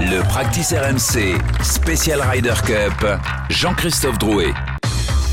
Le Practice RMC Special Ryder Cup, Jean-Christophe Drouet.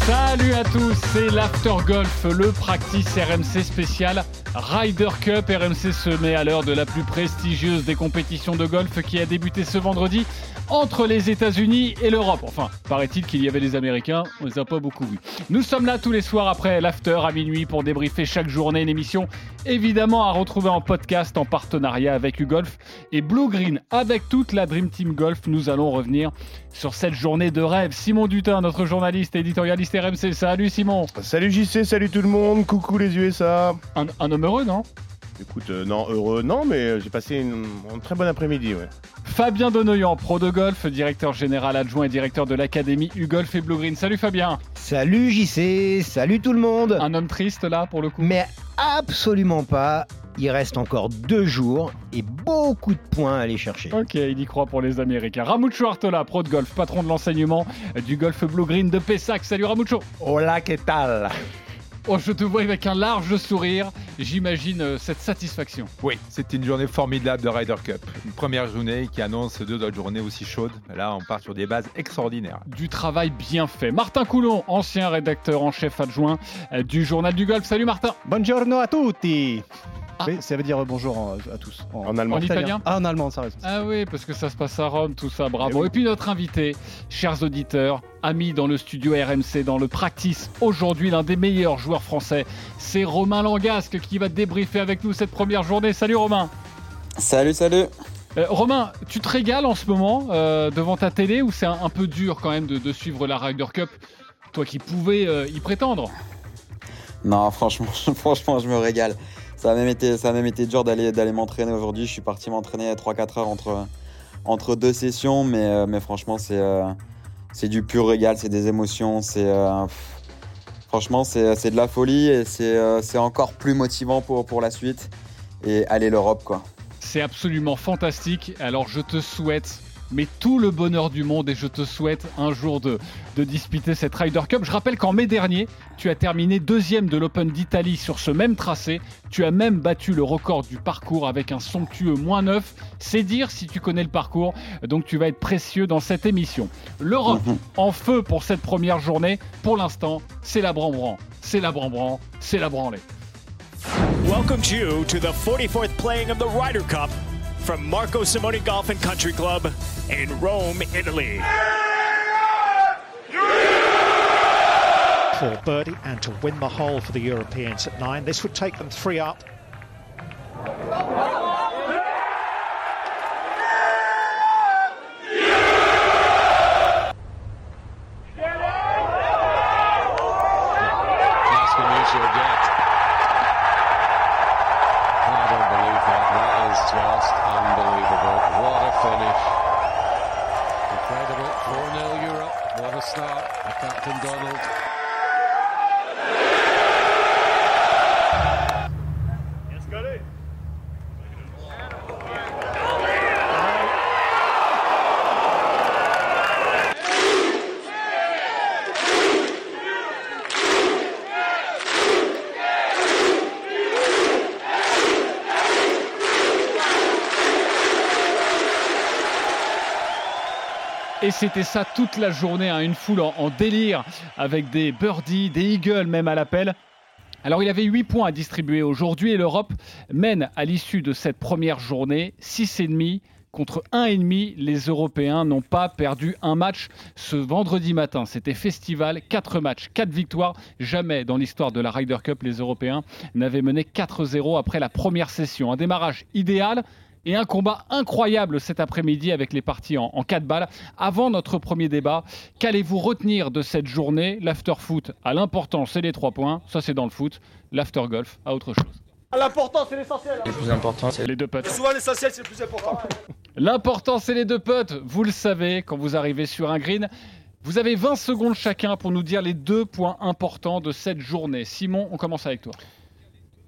Salut à tous, c'est l'After Golf, le Practice RMC spécial Ryder Cup. RMC se met à l'heure de la plus prestigieuse des compétitions de golf qui a débuté ce vendredi entre les États-Unis et l'Europe. Enfin, paraît-il qu'il y avait les Américains, on les a pas beaucoup vus. Nous sommes là tous les soirs après l'after à minuit pour débriefer chaque journée une émission évidemment à retrouver en podcast en partenariat avec UGolf et Blue Green avec toute la Dream Team Golf. Nous allons revenir sur cette journée de rêve. Simon Dutin, notre journaliste et éditorialiste RMC. Salut Simon. Salut JC, salut tout le monde, coucou les USA. Un, un homme heureux, non? Écoute, euh, non, heureux, non, mais euh, j'ai passé une, un très bon après-midi, ouais. Fabien Donoyan, pro de golf, directeur général adjoint et directeur de l'académie UGolf et Blue Green. Salut Fabien. Salut JC, salut tout le monde. Un homme triste là pour le coup? Mais absolument pas. Il reste encore deux jours et beaucoup de points à aller chercher. Ok, il y croit pour les Américains. Ramucho Artola, pro de golf, patron de l'enseignement du golf Blue Green de Pessac. Salut Ramucho. Hola, que tal? Oh, je te vois avec un large sourire. J'imagine euh, cette satisfaction. Oui, c'était une journée formidable de Ryder Cup. Une première journée qui annonce deux autres journées aussi chaudes. Là, on part sur des bases extraordinaires. Du travail bien fait. Martin Coulon, ancien rédacteur en chef adjoint euh, du Journal du Golf. Salut Martin. Buongiorno a tutti. Ah. Oui, ça veut dire bonjour en- à tous. En allemand. En italien Ah, en allemand, ça reste. Ah oui, parce que ça se passe à Rome, tout ça, bravo. Eh oui. Et puis notre invité, chers auditeurs, amis dans le studio RMC, dans le practice, aujourd'hui l'un des meilleurs joueurs français, c'est Romain Langasque qui va débriefer avec nous cette première journée. Salut Romain. Salut, salut. Euh, Romain, tu te régales en ce moment euh, devant ta télé ou c'est un, un peu dur quand même de, de suivre la Ryder Cup? Toi qui pouvais euh, y prétendre. Non, franchement, franchement, je me régale. Ça a même été, ça a même été dur d'aller, d'aller m'entraîner aujourd'hui. Je suis parti m'entraîner 3-4 heures entre, entre deux sessions, mais, euh, mais franchement, c'est, euh, c'est du pur régal, c'est des émotions, c'est, euh, franchement, c'est, de la folie et c'est, c'est encore plus motivant pour, pour la suite et aller l'Europe, quoi. C'est absolument fantastique. Alors je te souhaite mais tout le bonheur du monde et je te souhaite un jour de, de disputer cette Ryder Cup. Je rappelle qu'en mai dernier, tu as terminé deuxième de l'Open d'Italie sur ce même tracé. Tu as même battu le record du parcours avec un somptueux moins 9. C'est dire si tu connais le parcours. Donc tu vas être précieux dans cette émission. L'Europe en feu pour cette première journée. Pour l'instant, c'est la brambran, c'est la brambran, c'est la branlée. welcomes you to the 44th playing of the Ryder Cup from Marco Simone Golf and Country Club in Rome, Italy. for birdie and to win the hole for the Europeans at nine. This would take them three up. That's the start. Captain Donald. Et c'était ça toute la journée, hein, une foule en, délire avec des birdies, des eagles même à l'appel. Alors il avait 8 points à distribuer aujourd'hui et l'Europe mène à l'issue de cette première journée 6,5 contre 1,5. Les Européens n'ont pas perdu un match ce vendredi matin. C'était festival, 4 matchs, 4 victoires. Jamais dans l'histoire de la Ryder Cup, les Européens n'avaient mené 4-0 après la première session. Un démarrage idéal et un combat incroyable cet après-midi avec les parties en, en 4 balles. Avant notre premier débat, qu'allez-vous retenir de cette journée? L'after foot à l'important, c'est les 3 points. Ça, c'est dans le foot. L'after golf à autre chose. L'important, c'est l'essentiel. Le plus important, c'est Les deux potes. Souvent, l'essentiel, c'est le plus important. L'important, c'est les deux potes. Vous le savez, quand vous arrivez sur un green, vous avez 20 secondes chacun pour nous dire les deux points importants de cette journée. Simon, on commence avec toi.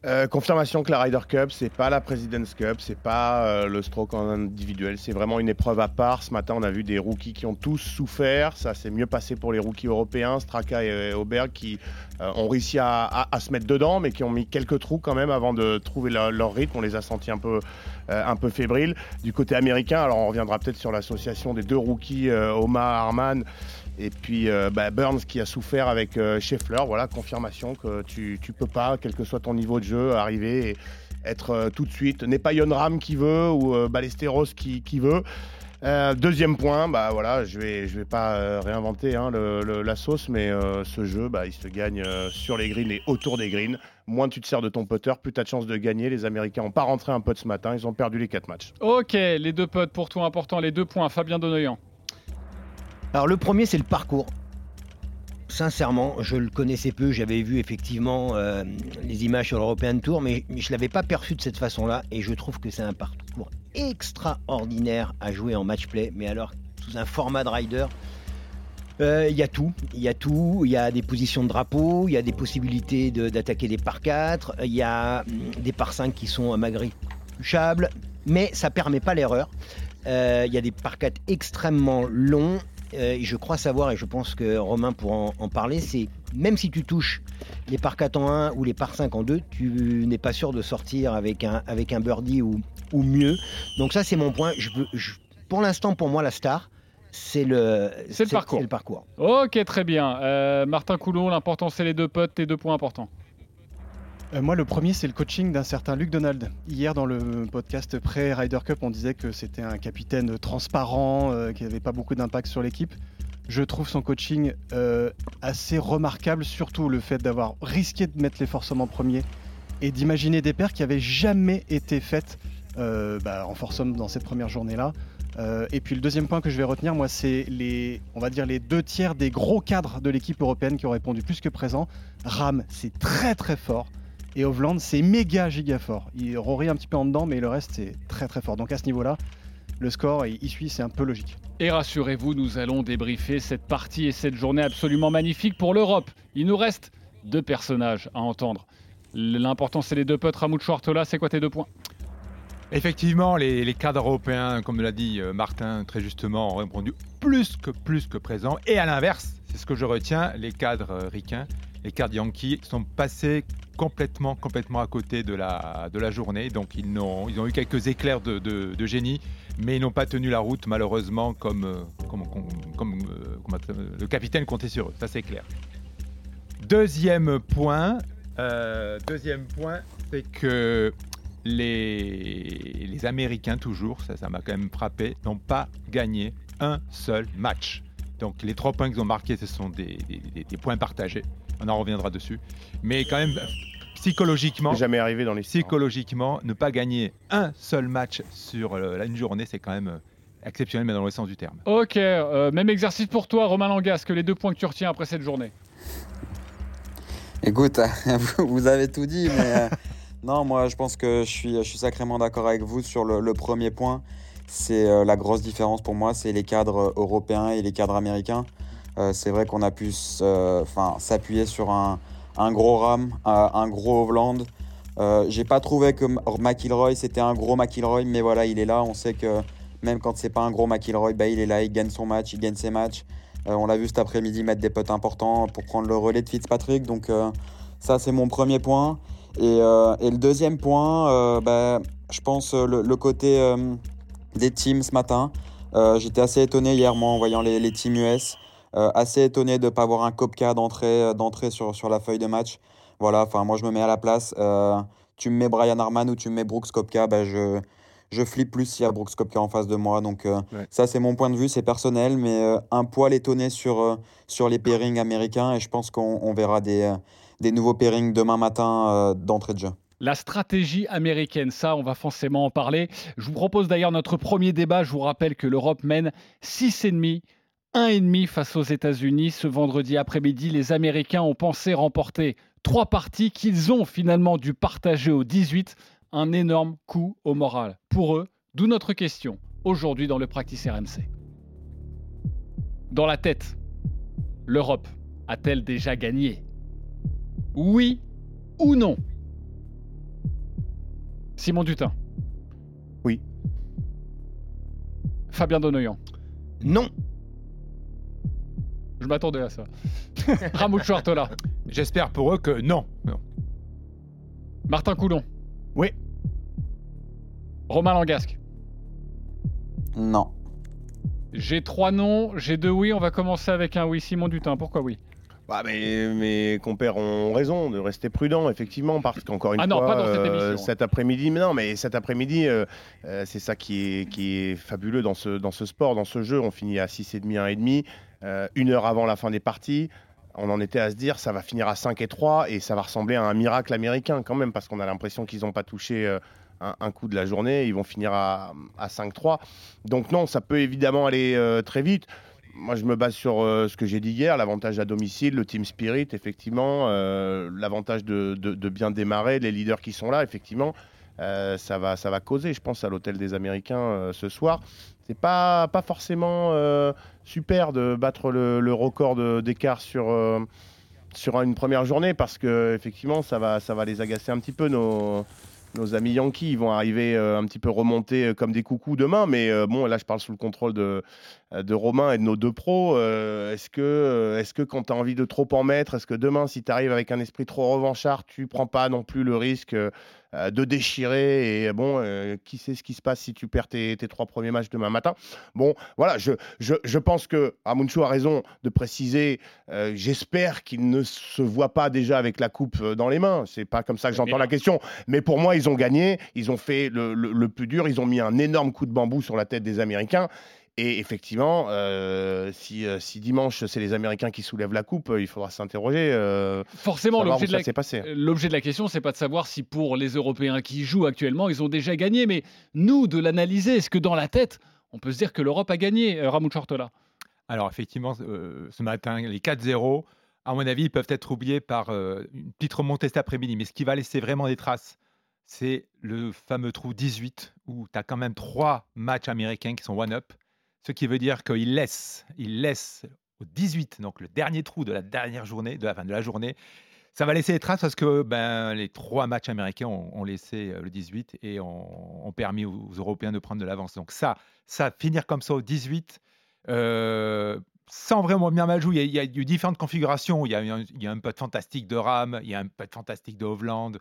Euh, confirmation que la Ryder Cup, c'est pas la President's Cup, c'est pas euh, le stroke individuel, c'est vraiment une épreuve à part. Ce matin, on a vu des rookies qui ont tous souffert. Ça s'est mieux passé pour les rookies européens, Straka et Auberg, qui euh, ont réussi à, se mettre dedans, mais qui ont mis quelques trous quand même avant de trouver leur, rythme. On les a sentis un peu, euh, un peu fébriles. Du côté américain, alors on reviendra peut-être sur l'association des deux rookies, euh, Omar Harman et puis euh, bah, Burns qui a souffert avec euh, voilà, confirmation que tu, tu peux pas, quel que soit ton niveau de jeu, arriver et être euh, tout de suite, n'est pas Yon Ram qui veut ou euh, Ballesteros qui, veut. Deuxième point, bah voilà, je vais, vais pas réinventer hein, la sauce, mais ce jeu, bah, il se gagne sur les greens et autour des greens. Moins tu te sers de ton putter, plus tu as de chances de gagner. Les Américains n'ont pas rentré un putt ce matin, ils ont perdu les quatre matchs. Ok, les deux potes pour toi important, les deux points. Fabien Donoyan. Alors le premier, c'est le parcours. Sincèrement, je le connaissais peu. J'avais vu effectivement euh, les images sur l'European Tour, mais je ne l'avais pas perçu de cette façon-là. Et je trouve que c'est un parcours extraordinaire à jouer en match play. Mais alors, sous un format de rider, euh, il y a tout. Il y a tout. Il y a des positions de drapeau, il y a des possibilités d'attaquer des par 4, il y a des par 5 qui sont magrichables, mais ça permet pas l'erreur. Euh, Il y a des par 4 extrêmement longs. Euh, je crois savoir, et je pense que Romain pourra en, en parler, c'est même si tu touches les par 4 en 1 ou les par 5 en 2, tu n'es pas sûr de sortir avec un, avec un birdie ou, ou mieux. Donc ça, c'est mon point. Je veux, je- pour l'instant, pour moi, la star, c'est le, C'est le parcours. le parcours. Ok, très bien. Euh, Martin Coulon, l'important c'est les deux potes, tes deux points importants. Euh, moi, le premier, c'est le coaching d'un certain Luc Donald. Hier, dans le podcast pré-Ryder Cup, on disait que c'était un capitaine transparent, euh, qui n'avait pas beaucoup d'impact sur l'équipe. Je trouve son coaching euh, assez remarquable, surtout le fait d'avoir risqué de mettre les forcément premier et d'imaginer des paires qui n'avaient jamais été faites bah, en foursome dans cette première journée-là. Et puis le deuxième point que je vais retenir, moi, c'est les, on va dire les deux tiers des gros cadres de l'équipe européenne qui ont répondu plus que présent. Ram, c'est très très fort. Et Hovland, c'est méga giga fort. Il Rory un petit peu en dedans, mais le reste, c'est très très fort. Donc à ce niveau-là, le score, il il suit, c'est un peu logique. Et rassurez-vous, nous allons débriefer cette partie et cette journée absolument magnifique pour l'Europe. Il nous reste deux personnages à entendre. L'important, c'est les deux potes. Ramoud Chouartola, c'est quoi tes deux points? Effectivement, les, les cadres européens, comme l'a dit euh, Martin très justement, ont répondu plus que plus que présent. Et à l'inverse, c'est ce que je retiens, les cadres euh, ricains, les yankees sont passés complètement, complètement à côté de la, de la journée. Donc ils, ils ont eu quelques éclairs de, de- génie, mais ils n'ont pas tenu la route malheureusement comme, euh, comme, comme- euh, le capitaine comptait sur eux. Ça c'est clair. Deuxième point, euh, deuxième point, c'est que les, les Américains, toujours, ça ça m'a quand même frappé, n'ont pas gagné un seul match. Donc les trois points qu'ils ont marqués, ce sont des- des points partagés. On en reviendra dessus. Mais quand même, psychologiquement, jamais arrivé dans les psychologiquement, ne pas gagner un seul match sur euh, une journée, c'est quand même euh, exceptionnel, mais dans le sens du terme. Ok, euh, même exercice pour toi, Romain Langasque. Les deux points que tu retiens après cette journée. Écoute, vous vous avez tout dit, mais euh, non, moi je pense que je suis, je suis sacrément d'accord avec vous sur le, le premier point. C'est euh, la grosse différence pour moi, c'est les cadres européens et les cadres américains. Euh, c'est vrai qu'on a pu euh, s'appuyer sur un, un gros Ram, un, un gros Hovland. Euh, J'ai pas trouvé que McIlroy c'était un gros McIlroy, mais voilà, il est là. On sait que même quand c'est pas un gros McIlroy, bah, il est là, il gagne son match, il gagne ses matchs. Euh, on l'a vu cet après-midi mettre des potes importants pour prendre le relais de Fitzpatrick. Donc euh, ça, c'est mon premier point. Et, euh, le deuxième point, euh, bah, je pense euh, le, côté euh, des teams ce matin. Euh, J'étais assez étonné hier, moi, en voyant les teams US. Euh, assez étonné de ne pas avoir un Kopka d'entrée euh, d'entrée sur, sur la feuille de match. Voilà, enfin, moi, je me mets à la place. Euh, tu me mets Brian Harman ou tu me mets Brooks Kopka, bah, je, je flippe plus s'il y a Brooks Kopka en face de moi. Donc, euh, Ouais. ça, c'est mon point de vue, c'est personnel, mais euh, un poil étonné sur, euh, sur les pairings américains. Et je pense qu'on on verra des, des nouveaux pairings demain matin d'entrée de jeu. La stratégie américaine, ça, on va forcément en parler. Je vous propose d'ailleurs notre premier débat. Je vous rappelle que l'Europe mène 6,5, 1,5 face aux États-Unis. Ce vendredi après-midi, les Américains ont pensé remporter trois parties qu'ils ont finalement dû partager au 18. Un énorme coup au moral pour eux. D'où notre question aujourd'hui dans le Practice RMC. Dans la tête, l'Europe a-t-elle déjà gagné? Oui ou non? Simon Dutin. Oui. Fabien Donoyan. Non. Je m'attendais à ça. Ramucho Artola. J'espère pour eux que non. non. Martin Coulon. Oui. Romain Langasque. Non. J'ai trois noms, j'ai deux oui. On va commencer avec un oui. Simon Dutin, pourquoi oui? Bah, mais mes compères ont raison de rester prudents, effectivement, parce qu'encore une Ah non, fois, pas dans cette euh, émission. cet après-midi, mais non, mais cet après-midi, euh, euh, c'est ça qui est, qui est fabuleux dans ce, dans ce sport, dans ce jeu. On finit à 6,5, 1,5, euh, une heure avant la fin des parties. On en était à se dire, ça va finir à 5 et 3 et ça va ressembler à un miracle américain quand même, parce qu'on a l'impression qu'ils n'ont pas touché euh, un, coup de la journée. Ils vont finir à, à 5-3. Donc non, ça peut évidemment aller euh, très vite. Moi, je me base sur ce que j'ai dit hier, l'avantage à domicile, le team spirit, effectivement, l'avantage de, de- bien démarrer, les leaders qui sont là, effectivement, ça, va, ça va causer, je pense, à l'hôtel des Américains ce soir. C'est pas, pas forcément euh, super de battre le, record d'écart sur, euh, sur une première journée parce que effectivement, ça va, ça va les agacer un petit peu nos. Nos amis Yankees ils vont arriver euh, un petit peu remontés comme des coucous demain, mais bon, là je parle sous le contrôle de, de Romain et de nos deux pros. est-ce que, est-ce que quand tu as envie de trop en mettre, est-ce que demain, si tu arrives avec un esprit trop revanchard, tu prends pas non plus le risque euh, euh, de déchirer Et bon, euh, qui sait ce qui se passe si tu perds tes, tes trois premiers matchs demain matin Bon, voilà, je, je, je pense que Amuncho a raison de préciser. euh, J'espère qu'il ne se voit pas déjà avec la coupe euh, dans les mains. C'est pas comme ça que j'entends la question. Mais pour moi, ils ont gagné. Ils ont fait le, le- le plus dur. Ils ont mis un énorme coup de bambou sur la tête des Américains. Et effectivement, euh, si, euh, si dimanche c'est les Américains qui soulèvent la coupe, euh, il faudra s'interroger. euh, Forcément, l'objet de, la... s'est passé. l'objet de la question, c'est pas de savoir si pour les Européens qui jouent actuellement, ils ont déjà gagné, mais nous, de l'analyser. Est-ce que dans la tête, on peut se dire que l'Europe a gagné, euh, Ramucho Artola Alors effectivement, euh, ce matin, les 4-0, à mon avis, ils peuvent être oubliés par euh, une petite remontée cet après-midi. Mais ce qui va laisser vraiment des traces, c'est le fameux trou 18, où tu as quand même trois matchs américains qui sont one-up. Ce qui veut dire qu'ils laissent, ils laissent au 18, donc le dernier trou de la dernière journée, de la fin de la journée, ça va laisser des traces parce que ben, les trois matchs américains ont, laissé euh, le 18 et ont, permis aux, Européens de prendre de l'avance. Donc ça, ça finir comme ça au 18, euh, sans vraiment bien mal jouer, il y, a, il eu différentes configurations. Il y a, un- il fantastique de Ram, il y a un putt fantastique de Hovland.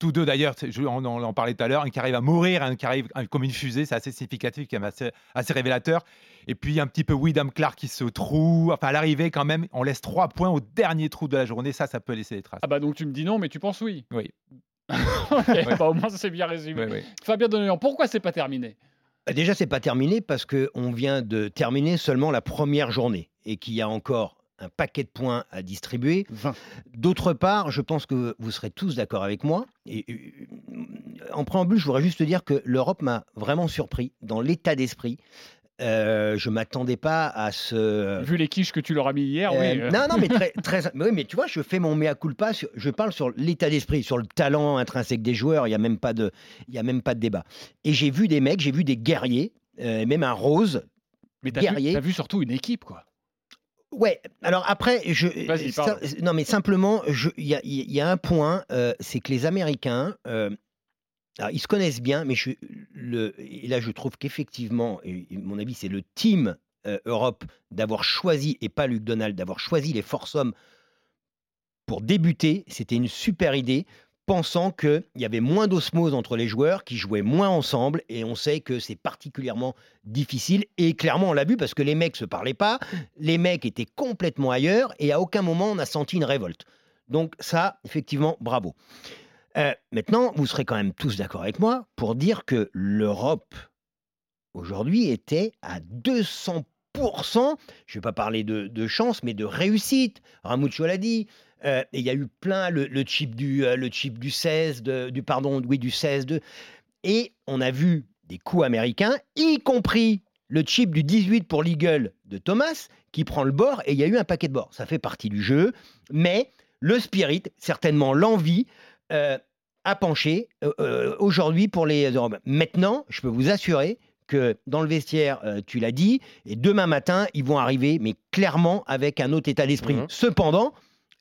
Tous deux d'ailleurs, on, on en parlait tout à l'heure, un qui arrive à mourir, un qui arrive comme une fusée, c'est assez significatif, quand même assez, assez révélateur. Et puis un petit peu Widam Clark qui se trouve, enfin à l'arrivée quand même, on laisse trois points au dernier trou de la journée, ça, ça peut laisser des traces. Ah bah donc tu me dis non, mais tu penses oui. Oui. Ok, bah, au moins c'est bien résumé. Oui, oui. Fabien pourquoi c'est pas terminé? Bah, Déjà, c'est pas terminé parce qu'on vient de terminer seulement la première journée et qu'il y a encore un paquet de points à distribuer. 20. D'autre part, je pense que vous serez tous d'accord avec moi. Et, euh, en préambule, je voudrais juste dire que l'Europe m'a vraiment surpris dans l'état d'esprit. Euh, je m'attendais pas à ce. Vu les quiches que tu leur as mis hier, Euh, oui. euh. Non, non, mais très, très, mais oui, mais tu vois, je fais mon mea culpa. sur- je parle sur l'état d'esprit, sur le talent intrinsèque des joueurs. Il y a même pas de, il y a même pas de débat. Et j'ai vu des mecs, j'ai vu des guerriers, euh, même un Rose. Mais t'as vu, guerrier. t'as vu surtout une équipe, quoi. Ouais. Alors après, je, ça- parle. non, mais simplement, il y y a un point, euh, c'est que les Américains. euh, alors, ils se connaissent bien, mais je, le, et là, je trouve qu'effectivement, mon avis, c'est le team euh, Europe d'avoir choisi, et pas Luc Donald, d'avoir choisi les forces hommes pour débuter. C'était une super idée, pensant qu'il y avait moins d'osmose entre les joueurs, qui jouaient moins ensemble, et on sait que c'est particulièrement difficile. Et clairement, on l'a vu parce que les mecs se parlaient pas, les mecs étaient complètement ailleurs, et à aucun moment on a senti une révolte. Donc ça, effectivement, bravo. Euh, maintenant, vous serez quand même tous d'accord avec moi pour dire que l'Europe, aujourd'hui, était à 200%, je ne vais pas parler de, de chance, mais de réussite. Ramucho l'a dit. Euh, et il y a eu plein, le, le chip, du, euh, le chip du 16, de- du, pardon, oui, du 16, de, et on a vu des coups américains, y compris le chip du 18 pour l'Eagle de Thomas, qui prend le bord, et il y a eu un paquet de bords. Ça fait partie du jeu, mais le spirit, certainement l'envie, euh, a penché euh, euh, aujourd'hui pour les Européens. Maintenant, je peux vous assurer que dans le vestiaire, euh, tu l'as dit, et demain matin, ils vont arriver, mais clairement avec un autre état d'esprit. Mhm. Cependant,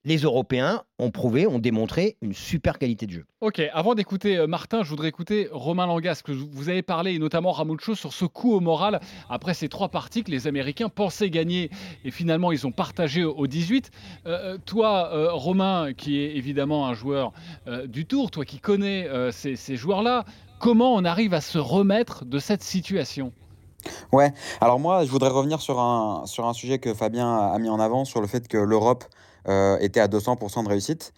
les Européens ont prouvé, ont démontré une super qualité de jeu. Ok, avant d'écouter euh, Martin, je voudrais écouter Romain Langas, que vous avez parlé, et notamment Ramucho, sur ce coup au moral après ces trois parties que les Américains pensaient gagner et finalement ils ont partagé au 18. Euh, euh, toi, Romain, qui est évidemment un joueur du tour, toi qui connais ces, ces joueurs-là, comment on arrive à se remettre de cette situation? Ouais, alors moi je voudrais revenir sur un, sur un sujet que Fabien a mis en avant, sur le fait que l'Europe euh, était à 200% de réussite.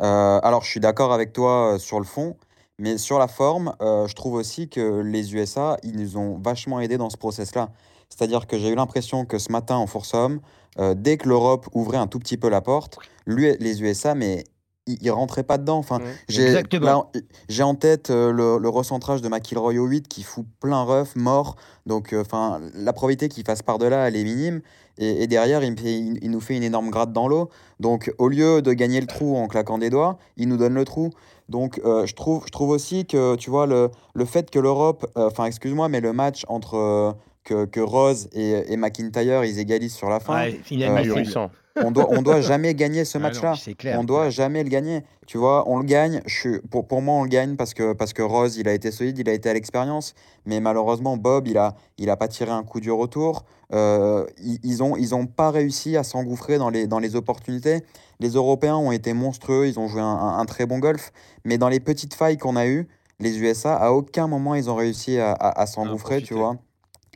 Euh, alors, je suis d'accord avec toi euh, sur le fond, mais sur la forme, je trouve aussi que les USA, ils nous ont vachement aidés dans ce process-là. C'est-à-dire que j'ai eu l'impression que ce matin en Force Homme, dès que l'Europe ouvrait un tout petit peu la porte, les USA, mais ils ne rentraient pas dedans. Enfin, j'ai, j'ai en tête le, recentrage de McIlroy au 8 qui fout plein ref, mort. Donc, enfin, la probabilité qu'il fasse par-delà, elle est minime. Et, derrière, il, il, nous fait une énorme gratte dans l'eau. Donc, au lieu de gagner le trou en claquant des doigts, il nous donne le trou. Donc, euh, je, trouve, je trouve aussi que, tu vois, le, le fait que l'Europe, euh, enfin, excuse-moi, mais le match entre euh, que, que, Rose et, et, McIntyre, ils égalisent sur la fin. Ouais, on doit, on doit jamais gagner ce ah match-là. on doit jamais le gagner. Tu vois, on le gagne. Je pour, pour moi, on le gagne parce que, parce que Rose, il a été solide, il a été à l'expérience. Mais malheureusement, Bob, il a, il a pas tiré un coup du retour. Euh, ils, ont, ils ont pas réussi à s'engouffrer dans les, dans les opportunités. Les Européens ont été monstrueux, ils ont joué un, très bon golf. Mais dans les petites failles qu'on a eues, les USA, à aucun moment, ils ont réussi à, à s'engouffrer, tu vois.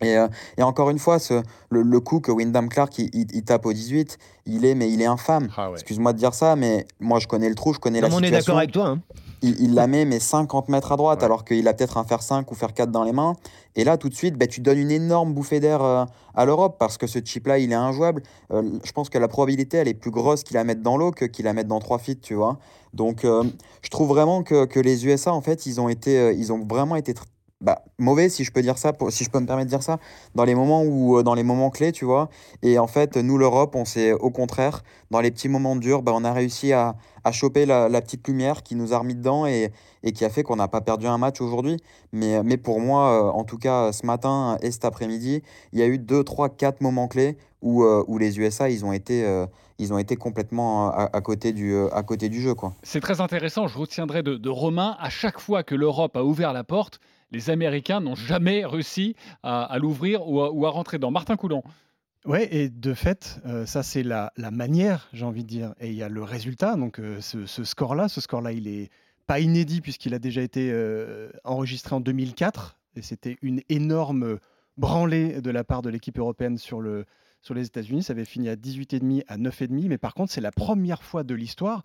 Et, euh, et, encore une fois, ce, le, le, coup que Wyndham Clark il, il, tape au 18, il est, mais il est infâme. Ah Excuse-moi de dire ça, mais moi je connais le trou, je connais la situation. On est d'accord avec toi. Hein. Il, la met mais 50 mètres à droite, alors qu'il a peut-être un faire 5 ou faire 4 dans les mains. Et là, tout de suite, bah, tu donnes une énorme bouffée d'air euh, à l'Europe parce que ce chip-là, il est injouable. Euh, je pense que la probabilité, elle est plus grosse qu'il la mette dans l'eau que qu'il la mette dans 3 feet, tu vois. Donc, je trouve vraiment que, que, les USA, en fait, ils ont, été, ils ont vraiment été bah, mauvais, si je peux dire ça, si je peux me permettre de dire ça, dans les moments où, euh, dans les moments clés, tu vois. Et en fait, nous, l'Europe, on s'est, au contraire, dans les petits moments durs, bah, on a réussi à, à choper la, la, petite lumière qui nous a remis dedans et, et qui a fait qu'on n'a pas perdu un match aujourd'hui. Mais, mais pour moi, euh, en tout cas, ce matin et cet après-midi, il y a eu 2, 3, 4 moments clés où, euh, où les USA, ils ont été ils ont été complètement à, à, côté, du, à côté du jeu. Quoi. C'est très intéressant, je retiendrai de, de Romain, à chaque fois que l'Europe a ouvert la porte, les Américains n'ont jamais réussi à, l'ouvrir ou, à rentrer dans. Martin Coulon. Ouais, et de fait, euh, ça c'est la, manière, j'ai envie de dire. Et il y a le résultat. Donc euh, ce, score-là, ce score-là, il est pas inédit puisqu'il a déjà été euh, enregistré en 2004. Et c'était une énorme branlée de la part de l'équipe européenne sur, le, sur les États-Unis. Ça avait fini à 18,5 à 9,5. Mais par contre, c'est la première fois de l'histoire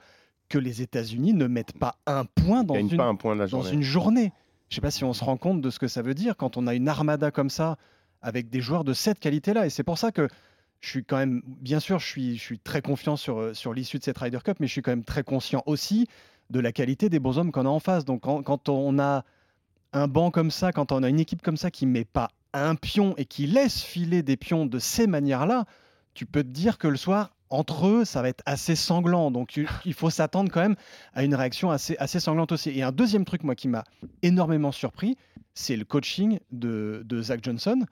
que les États-Unis ne mettent pas un point dans, une, un point dans une journée. Je ne sais pas si on se rend compte de ce que ça veut dire quand on a une armada comme ça avec des joueurs de cette qualité-là. Et c'est pour ça que je suis quand même, bien sûr, je suis, très confiant sur, euh, sur l'issue de cette Ryder Cup, mais je suis quand même très conscient aussi de la qualité des bonshommes qu'on a en face. Donc quand, on a un banc comme ça, quand on a une équipe comme ça qui ne met pas un pion et qui laisse filer des pions de ces manières-là, tu peux te dire que le soir, entre eux, ça va être assez sanglant. Donc il faut s'attendre quand même à une réaction assez, sanglante aussi. Et un deuxième truc, moi, qui m'a énormément surpris, c'est le coaching de, Zach Johnson.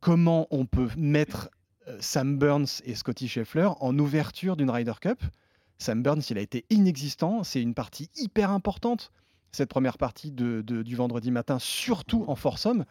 Comment on peut mettre euh, Sam Burns et Scotty Scheffler en ouverture d'une Ryder Cup? Sam Burns, il a été inexistant. C'est une partie hyper importante, cette première partie du vendredi matin, surtout en foursome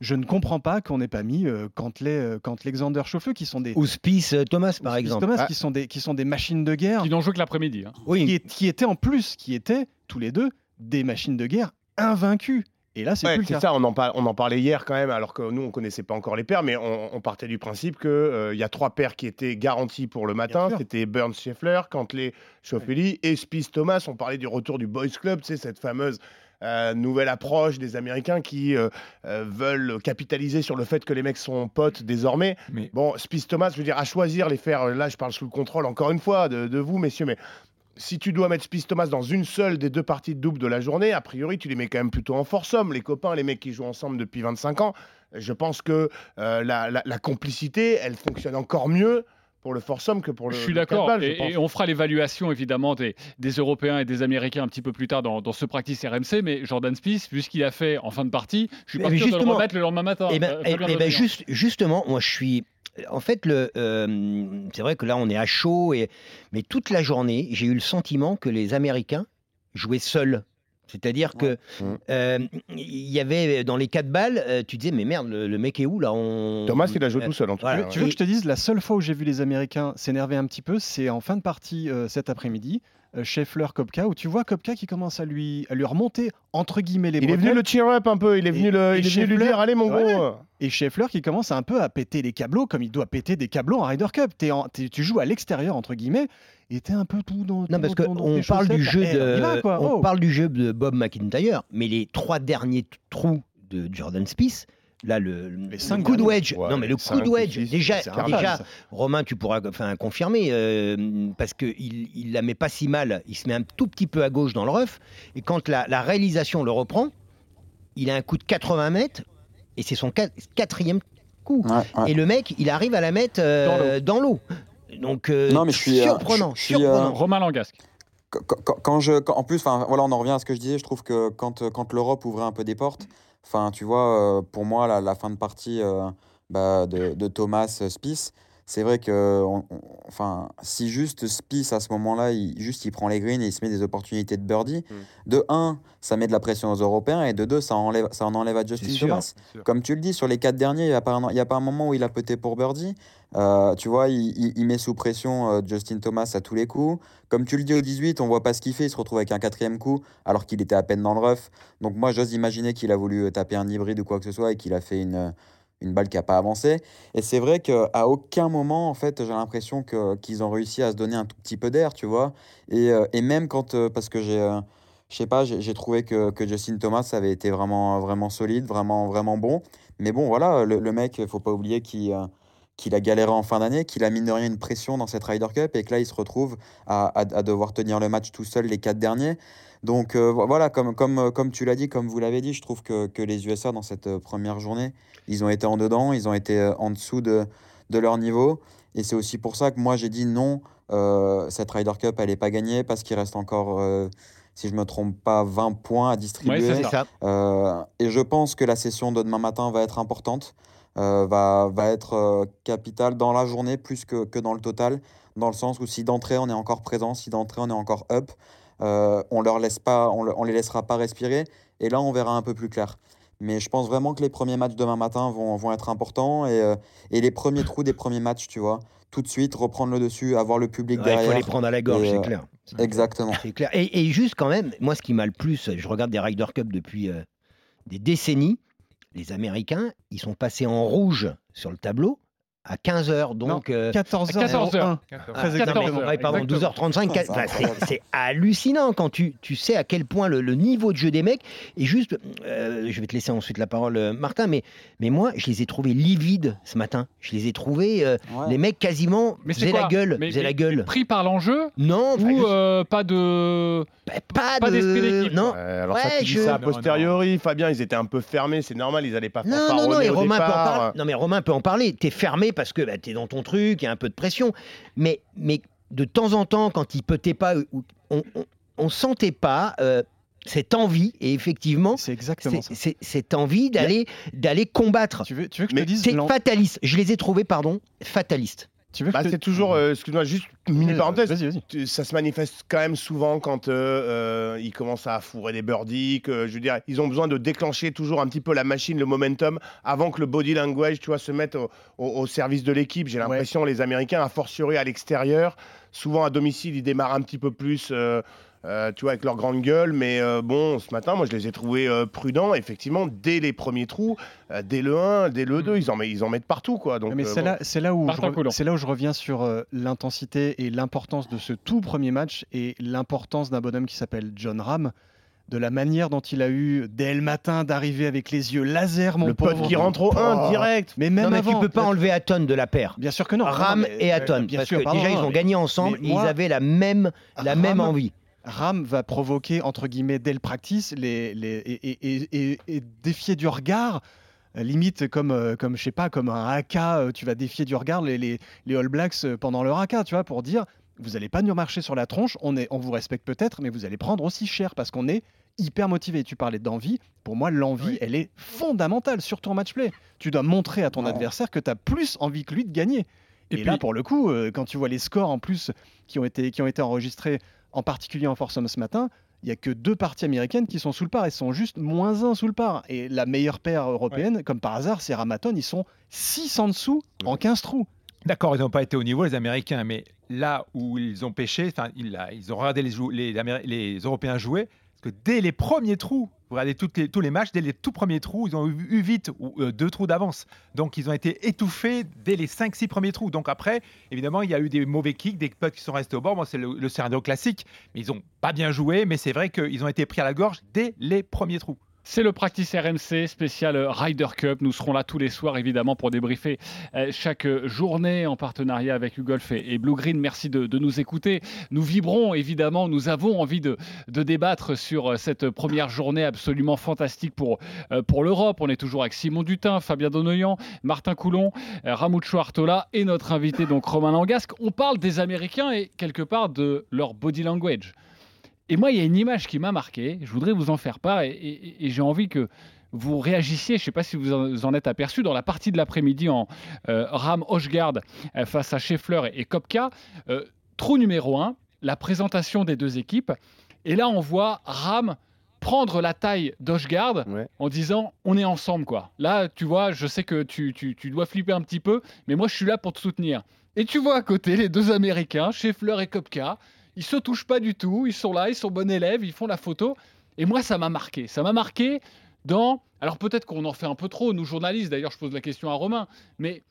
je ne comprends pas qu'on n'ait pas mis euh, Cantley, euh, Alexander Chauffeux, qui sont des. Ou Spice euh, Thomas, par exemple. Thomas, ah. qui, sont des, qui sont des machines de guerre. Qui n'ont joué que l'après-midi. Hein. Oui. Qui, étaient en plus, qui étaient tous les deux des machines de guerre invaincues. Et là, c'est plus le cas. ça, on en, on en, parlait hier quand même, alors que nous, on connaissait pas encore les paires, mais on, partait du principe qu'il il y a trois paires qui étaient garanties pour le matin. C'était Burns Scheffler, Cantley Schauffele et Spice Thomas. On parlait du retour du Boys Club, tu sais, cette fameuse euh, nouvelle approche des Américains qui euh, euh, veulent capitaliser sur le fait que les mecs sont potes désormais. Bon, Spice Thomas, je veux dire, à choisir les faire, là je parle sous le contrôle encore une fois de, vous, messieurs, mais si tu dois mettre Spice Thomas dans une seule des deux parties de double de la journée, a priori, tu les mets quand même plutôt en force homme, les copains, les mecs qui jouent ensemble depuis 25 ans. Je pense que la, complicité, elle fonctionne encore mieux pour le Forsum que pour le. Je suis d'accord. Et, on fera l'évaluation évidemment des, Européens et des Américains un petit peu plus tard dans, ce practice RMC. Mais Jordan Spieth, vu ce qu'il a fait en fin de partie, je suis pas sûr de le remettre le lendemain matin. Et eh ben, euh, eh, ben juste, justement, moi je suis en fait, le, euh, c'est vrai que là, on est à chaud, et, mais toute la journée, j'ai eu le sentiment que les Américains jouaient seuls. C'est-à-dire que Mmh. euh, il y avait dans les quatre balles, euh, tu disais mais merde, le, le mec est où là on... Thomas, il a joué Euh, tout seul en tout voilà. cas. Tu veux que je te dise, la seule fois où j'ai vu les Américains s'énerver un petit peu, c'est en fin de partie euh, cet après-midi, euh, Scheffler Kopka, où tu vois Kopka qui commence à lui, à lui remonter entre guillemets les Il est venu le cheer up un peu, il est venu, Et- le, et il est venu lui dire allez mon Ouais. gros. et Scheffler qui commence un peu à péter les câbleaux comme il doit péter des câbleaux en Ryder Cup. T'es en- t'es- tu joues à l'extérieur entre guillemets et t'es un peu tout dans. Non, parce dans- qu'on parle du jeu. Eh, de, quoi. on Oh. parle du jeu de Bob McIntyre, mais les trois derniers trous de Jordan Spieth, là le, le coup de wedge, Ouais, non mais le coup de wedge, déjà, déjà. Romain, tu pourras enfin confirmer euh, parce que il, il la met pas si mal, il se met un tout petit peu à gauche dans le rough, et quand la, la réalisation le reprend, il a un coup de 80 mètres et c'est son quat- quatrième coup. Ouais, ouais. Et le mec, il arrive à la mettre euh, dans l'eau. Donc euh, Non, mais je suis, euh, surprenant, je- je suis, euh, surprenant. Romain Langasque. Quand, quand- quand je, quand- en plus, enfin, voilà, on en revient à ce que je disais. Je trouve que quand, quand l'Europe ouvrait un peu des portes, enfin, tu vois, euh, pour moi, la, fin de partie euh, bah, de, de Thomas euh, Spieth, c'est vrai que, on- on- enfin, si juste Spieth à ce moment-là, il, juste il prend les greens et il se met des opportunités de birdie. Mm. De un, ça met de la pression aux Européens et de deux, ça enlève, ça en enlève à Justin sûr. Thomas. Comme tu le dis, sur les quatre derniers, il n'y a, pas un- il y a pas un moment où il a pété pour birdie. Euh, tu vois, il, il- il met sous pression euh, Justin Thomas à tous les coups. Comme tu le dis au 18, on voit pas ce qu'il fait. Il se retrouve avec un quatrième coup alors qu'il était à peine dans le rough. Donc moi, j'ose imaginer qu'il a voulu taper un hybride ou quoi que ce soit et qu'il a fait une, une balle qui n'a pas avancé. Et c'est vrai qu'à aucun moment, en fait, j'ai l'impression que, qu'ils ont réussi à se donner un tout petit peu d'air, tu vois. Et, euh, et même quand, euh, parce que j'ai... euh, je sais pas, j'ai trouvé que, que Justin Thomas avait été vraiment, vraiment solide, vraiment, vraiment bon. Mais bon, voilà, le, mec, il faut pas oublier qu'il qu'il a galéré en fin d'année, qu'il a mine de rien une pression dans cette Ryder Cup et que là, il se retrouve à- à devoir tenir le match tout seul les quatre derniers. Donc euh, vo- voilà, comme, comme, euh, comme tu l'as dit, comme vous l'avez dit, je trouve que, que les USA, dans cette euh, première journée, ils ont été en dedans, ils ont été en dessous de, de leur niveau. Et c'est aussi pour ça que moi, j'ai dit non, euh, cette Ryder Cup, elle n'est pas gagnée parce qu'il reste encore, euh, si je me trompe pas, 20 points à distribuer. C'est ça. Et je pense que la session de demain matin va être importante, euh, va, va être euh, capitale dans la journée plus que, que dans le total, dans le sens où si d'entrée on est encore présent, si d'entrée on est encore up, euh, on leur laisse pas, on, le- on les laissera pas respirer, et là on verra un peu plus clair. Mais je pense vraiment que les premiers matchs demain matin vont, vont être importants et, euh, et les premiers trous des premiers matchs, tu vois, tout de suite reprendre le dessus, avoir le public Ouais, il derrière. faut les prendre à la gorge, c'est euh, clair. Exactement. C'est clair. Et, et juste quand même, moi, ce qui m'a le plus, je regarde des Ryder Cup depuis des décennies. Les Américains, ils sont passés en rouge sur le tableau à 15 heures. Donc, euh, 14 À 14 heures. ah, Très non, exactement. mais- ouais, pardon, Exactement. 12h35. Ah, c'est hallucinant quand tu, tu sais à quel point le, le niveau de jeu des mecs. Et juste, euh, je vais te laisser ensuite la parole, euh, Martin, mais, mais moi, je les ai trouvés livides ce matin. Je les ai trouvés, euh, Ouais. les mecs quasiment Mais faisaient la gueule. Mais- faisaient mais- la gueule. Pris par l'enjeu Non, ou juste- euh, pas de. pas, pas de- d'esprit d'équipe, Non, Ouais, alors ça, Ouais, dis je- ça a Non, non. posteriori, Fabien, ils étaient un peu fermés, c'est normal, ils allaient pas Non, non, non, fanfaronner et au Romain peut en départ. parler. Non, mais Romain peut en parler. T'es fermé parce que bah, t'es dans ton truc, il y a un peu de pression. Mais, mais de temps en temps, quand il peut pas, ou- on, on, on sentait pas euh, cette envie. Et effectivement, C'est exactement ça. cette envie d'aller d'aller combattre. Tu veux, tu veux que je te dise fataliste. Je les ai trouvés, pardon, fatalistes. Tu veux que Bah, te- c'est toujours, euh, excuse-moi, juste une mini parenthèse. Ça se manifeste quand même souvent quand euh, euh, ils commencent à fourrer des birdies, que je veux dire, ils ont besoin de déclencher toujours un petit peu la machine, le momentum, avant que le body language, tu vois, se mette au, au- au service de l'équipe. J'ai l'impression les Américains, a fortiori à l'extérieur, souvent à domicile, ils démarrent un petit peu plus. Euh, tu vois, avec leur grande gueule, mais euh, bon, ce matin, moi, je les ai trouvés euh, prudents, effectivement, dès les premiers trous, euh, dès le 1, dès le 2, ils en, met- ils en mettent partout, quoi. Donc, mais euh, c'est bon. là, c'est là où c'est là où je reviens sur euh, l'intensité et l'importance de ce tout premier match et l'importance d'un bonhomme qui s'appelle John Ram, de la manière dont il a eu dès le matin d'arriver avec les yeux laser, mon le pote pauvre. qui rentre au 1 Oh. direct. Mais même non, mais avant, tu peux pas enlever Hatton de la paire. Bien sûr que non. Ram Non, mais- et bien parce sûr, que pardon, déjà, ils ont mais- gagné ensemble. et moi- ils avaient la même, la même envie. Ram va provoquer, entre guillemets, dès le practice, les, les, et, et- et- et défier du regard. euh, Limite comme, euh, comme, je sais pas, comme un haka, euh, tu vas défier du regard les, les, les All Blacks pendant leur haka, tu vois, pour dire, vous allez pas nous marcher sur la tronche, on, est, on vous respecte peut-être, mais vous allez prendre aussi cher parce qu'on est hyper motivés. Tu parlais d'envie. Pour moi, l'envie, elle est fondamentale, surtout en match play. Tu dois montrer à ton adversaire que tu as plus envie que lui de gagner. Et, là, pour le coup, quand tu vois les scores en plus qui ont été, qui ont été enregistrés, en particulier en Foursome ce matin, il n'y a que deux parties américaines qui sont sous le par. Elles sont juste moins un sous le par. Et la meilleure paire européenne, comme par hasard, c'est Ramaton. Ils sont 6 en dessous en 15 trous. D'accord, ils n'ont pas été au niveau, les Américains, mais là où ils ont pêché, ils, ils ont regardé les, les, les Européens jouer, parce que dès les premiers trous, vous regardez les, tous les matchs, dès les tout premiers trous, ils ont eu, vite euh, deux trous d'avance. Donc ils ont été étouffés dès les 5-6 premiers trous. Donc après, évidemment, il y a eu des mauvais kicks, des potes qui sont restés au bord. Bon, c'est le, le scénario classique, mais ils n'ont pas bien joué. Mais c'est vrai qu'ils ont été pris à la gorge dès les premiers trous. C'est le Practice RMC spécial Ryder Cup. Nous serons là tous les soirs évidemment pour débriefer euh, chaque journée en partenariat avec UGolf et Blue Green. Merci de, nous écouter. Nous vibrons évidemment, nous avons envie de, débattre sur euh, cette première journée absolument fantastique pour, euh, pour l'Europe. On est toujours avec Simon Dutin, Fabien Donoyan, Martin Coulon, Ramucho Artola et notre invité donc Romain Langasque. On parle des Américains et quelque part de leur body language. Et moi, il y a une image qui m'a marqué. Je voudrais vous en faire part et, j'ai envie que vous réagissiez. Je ne sais pas si vous en, êtes aperçu dans la partie de l'après-midi en euh, Ram Hochgard euh, face à Scheffler et, Kopka. Euh, trou numéro 1, la présentation des deux équipes. Et là, on voit Ram prendre la taille d'Oshgard en disant on est ensemble quoi. Là, tu vois, je sais que tu, tu, dois flipper un petit peu, mais moi je suis là pour te soutenir. Et tu vois à côté les deux Américains, Scheffler et Kopka, ils se touchent pas du tout, ils sont là, ils sont bons élèves, ils font la photo. Et moi, ça m'a marqué. Ça m'a marqué dans. Alors peut-être qu'on en fait un peu trop, nous journalistes, d'ailleurs, je pose la question à Romain, mais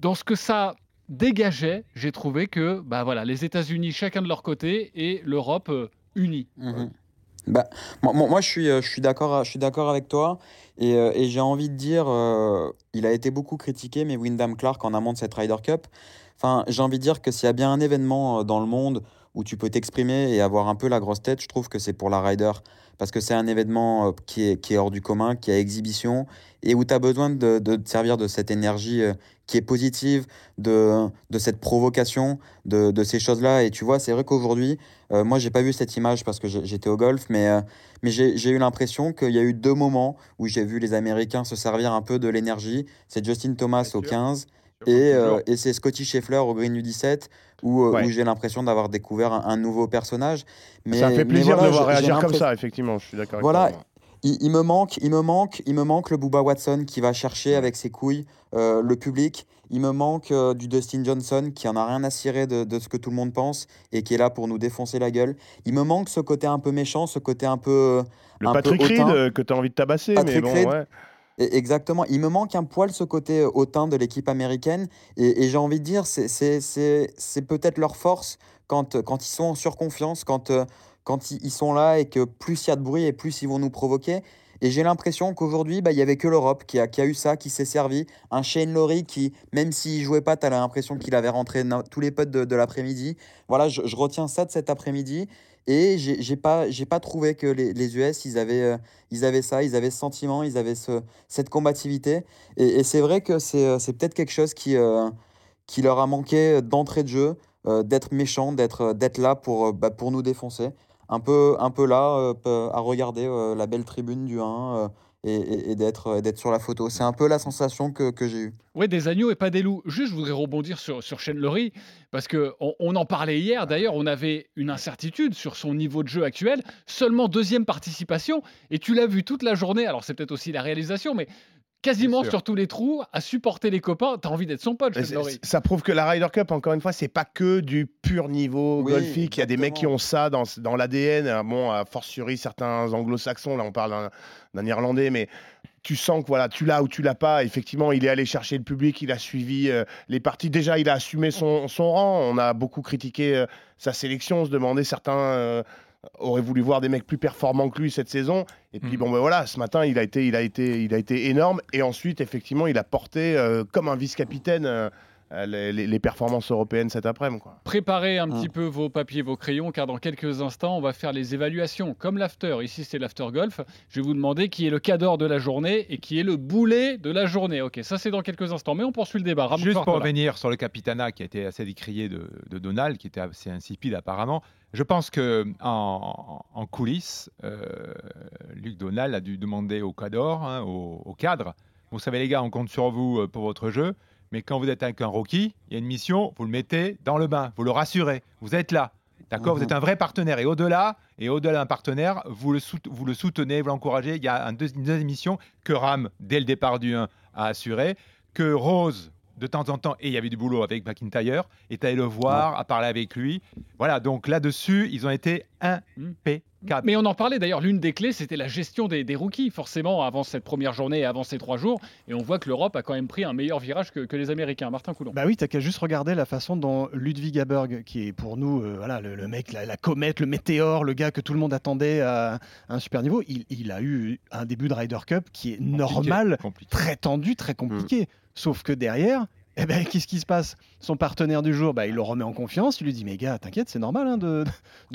dans ce que ça dégageait, j'ai trouvé que bah voilà, les États-Unis chacun de leur côté et l'Europe euh, unie. Mhm. Bah, moi, je suis, euh, je suis d'accord, je suis d'accord avec toi et, euh, et j'ai envie de dire, il a été beaucoup critiqué, mais Wyndham Clark en amont de cette Ryder Cup. Enfin, j'ai envie de dire que s'il y a bien un événement dans le monde où tu peux t'exprimer et avoir un peu la grosse tête, je trouve que c'est pour la rider. Parce que c'est un événement euh, qui est, qui est hors du commun, qui a exhibition, et où tu as besoin de, de, te servir de cette énergie euh, qui est positive, de, de cette provocation, de, de ces choses-là. Et tu vois, c'est vrai qu'aujourd'hui, euh, moi, j'ai pas vu cette image parce que j'étais au golf, mais, mais j'ai eu l'impression qu'il y a eu deux moments où j'ai vu les Américains se servir un peu de l'énergie. C'est Justin Thomas au 15 et, et c'est Scotty Scheffler au green du 17 où, euh, où j'ai l'impression d'avoir découvert un, nouveau personnage. Mais, ça fait plaisir de le voir réagir comme ça, effectivement, je suis d'accord voilà, il, il, me manque, il me manque, il me manque le Booba Watson qui va chercher avec ses couilles euh, le public. Il me manque euh, du Dustin Johnson qui en a rien à cirer de, de, ce que tout le monde pense et qui est là pour nous défoncer la gueule. Il me manque ce côté un peu méchant, ce côté un peu. Le Patrick Reed que tu as envie de tabasser, mais bon, ouais. Exactement. Il me manque un poil ce côté euh, hautain de l'équipe américaine. Et, j'ai envie de dire, c'est peut-être leur force quand, quand ils sont en surconfiance, quand, euh, quand ils sont là et que plus il y a de bruit et plus ils vont nous provoquer. Et j'ai l'impression qu'aujourd'hui, bah, il n'y avait que l'Europe qui a, qui a eu ça, qui s'est servi. Un Shane Laurie qui, même s'il jouait pas, tu as l'impression qu'il avait rentré tous les potes de, l'après-midi. Voilà, je, je, retiens ça de cet après-midi. Et j'ai pas, pas trouvé que les, les US, ils avaient, euh, ils avaient ça, ils avaient ce sentiment, ils avaient ce, cette combativité. Et, c'est vrai que c'est euh, peut-être quelque chose qui, euh, qui leur a manqué d'entrée de jeu, d'être méchant, d'être là pour, bah, pour nous défoncer. Un peu, un peu là, à regarder la belle tribune du 1 et, et, d'être sur la photo. C'est un peu la sensation que, que j'ai eue. Oui, des agneaux et pas des loups. Juste, je voudrais rebondir sur, sur Shane Laurie, parce qu'on on en parlait hier. D'ailleurs, on avait une incertitude sur son niveau de jeu actuel. Seulement deuxième participation, et tu l'as vu toute la journée. Alors, c'est peut-être aussi la réalisation, mais quasiment sur tous les trous, à supporter les copains. T'as envie d'être son pote, Ça prouve que la Ryder Cup, encore une fois, c'est pas que du pur niveau golfique. Il y a des mecs qui ont ça dans, dans l'ADN. Bon, à fortiori, certains anglo-saxons, là on parle d'un Irlandais, mais tu sens que voilà, tu l'as ou tu l'as pas. Effectivement, il est allé chercher le public, il a suivi euh, les parties. Déjà, il a assumé son, son, rang. On a beaucoup critiqué euh, sa sélection, on se demandait certains. Euh, aurait voulu voir des mecs plus performants que lui cette saison. Et puis, mm. bon, ben voilà, ce matin, il a, été, il, a été, il a été énorme. Et ensuite, effectivement, il a porté euh, comme un vice-capitaine. Euh, euh, les, les- les performances européennes cet après-midi. Préparez un petit peu vos papiers, vos crayons, car dans quelques instants, on va faire les évaluations. Comme l'after, ici c'est l'after golf, je vais vous demander qui est le cador de la journée et qui est le boulet de la journée. Ok, ça c'est dans quelques instants, mais on poursuit le débat. Ramon Juste pour revenir sur le capitana qui a été assez décrié de, de Donald, qui était assez insipide apparemment, je pense que en, en coulisses, euh, Luc Donald a dû demander au cadre, hein, au, au cadre, vous savez les gars, on compte sur vous euh, pour votre jeu, mais quand vous êtes avec un rookie, il y a une mission, vous le mettez dans le bain, vous le rassurez, vous êtes là. D'accord, vous Mhm. êtes un vrai partenaire. Et au-delà, et au-delà d'un partenaire, vous le, sout- vous le soutenez, vous l'encouragez. Il y a un deux- une deuxième mission que Ram, dès le départ du 1, a assuré, que Rose, de temps en temps, et il y avait du boulot avec McIntyre, est allé le voir, a parlé avec lui. Voilà, donc là-dessus, ils ont été impeccables. Mais on en parlait d'ailleurs, l'une des clés, c'était la gestion des, des rookies, forcément, avant cette première journée et avant ces trois jours. Et on voit que l'Europe a quand même pris un meilleur virage que, que les Américains. Martin Coulon. Bah oui, t'as qu'à juste regarder la façon dont Ludwig Haberg, qui est pour nous euh, voilà, le, le mec, la, la comète, le météore, le gars que tout le monde attendait à un super niveau, il, il a eu un début de Ryder Cup qui est normal, compliqué. très tendu, très compliqué. Sauf que derrière, eh ben, qu'est-ce qui se passe? Son partenaire du jour, bah, il le remet en confiance, il lui dit Mais gars, t'inquiète, c'est normal hein, de,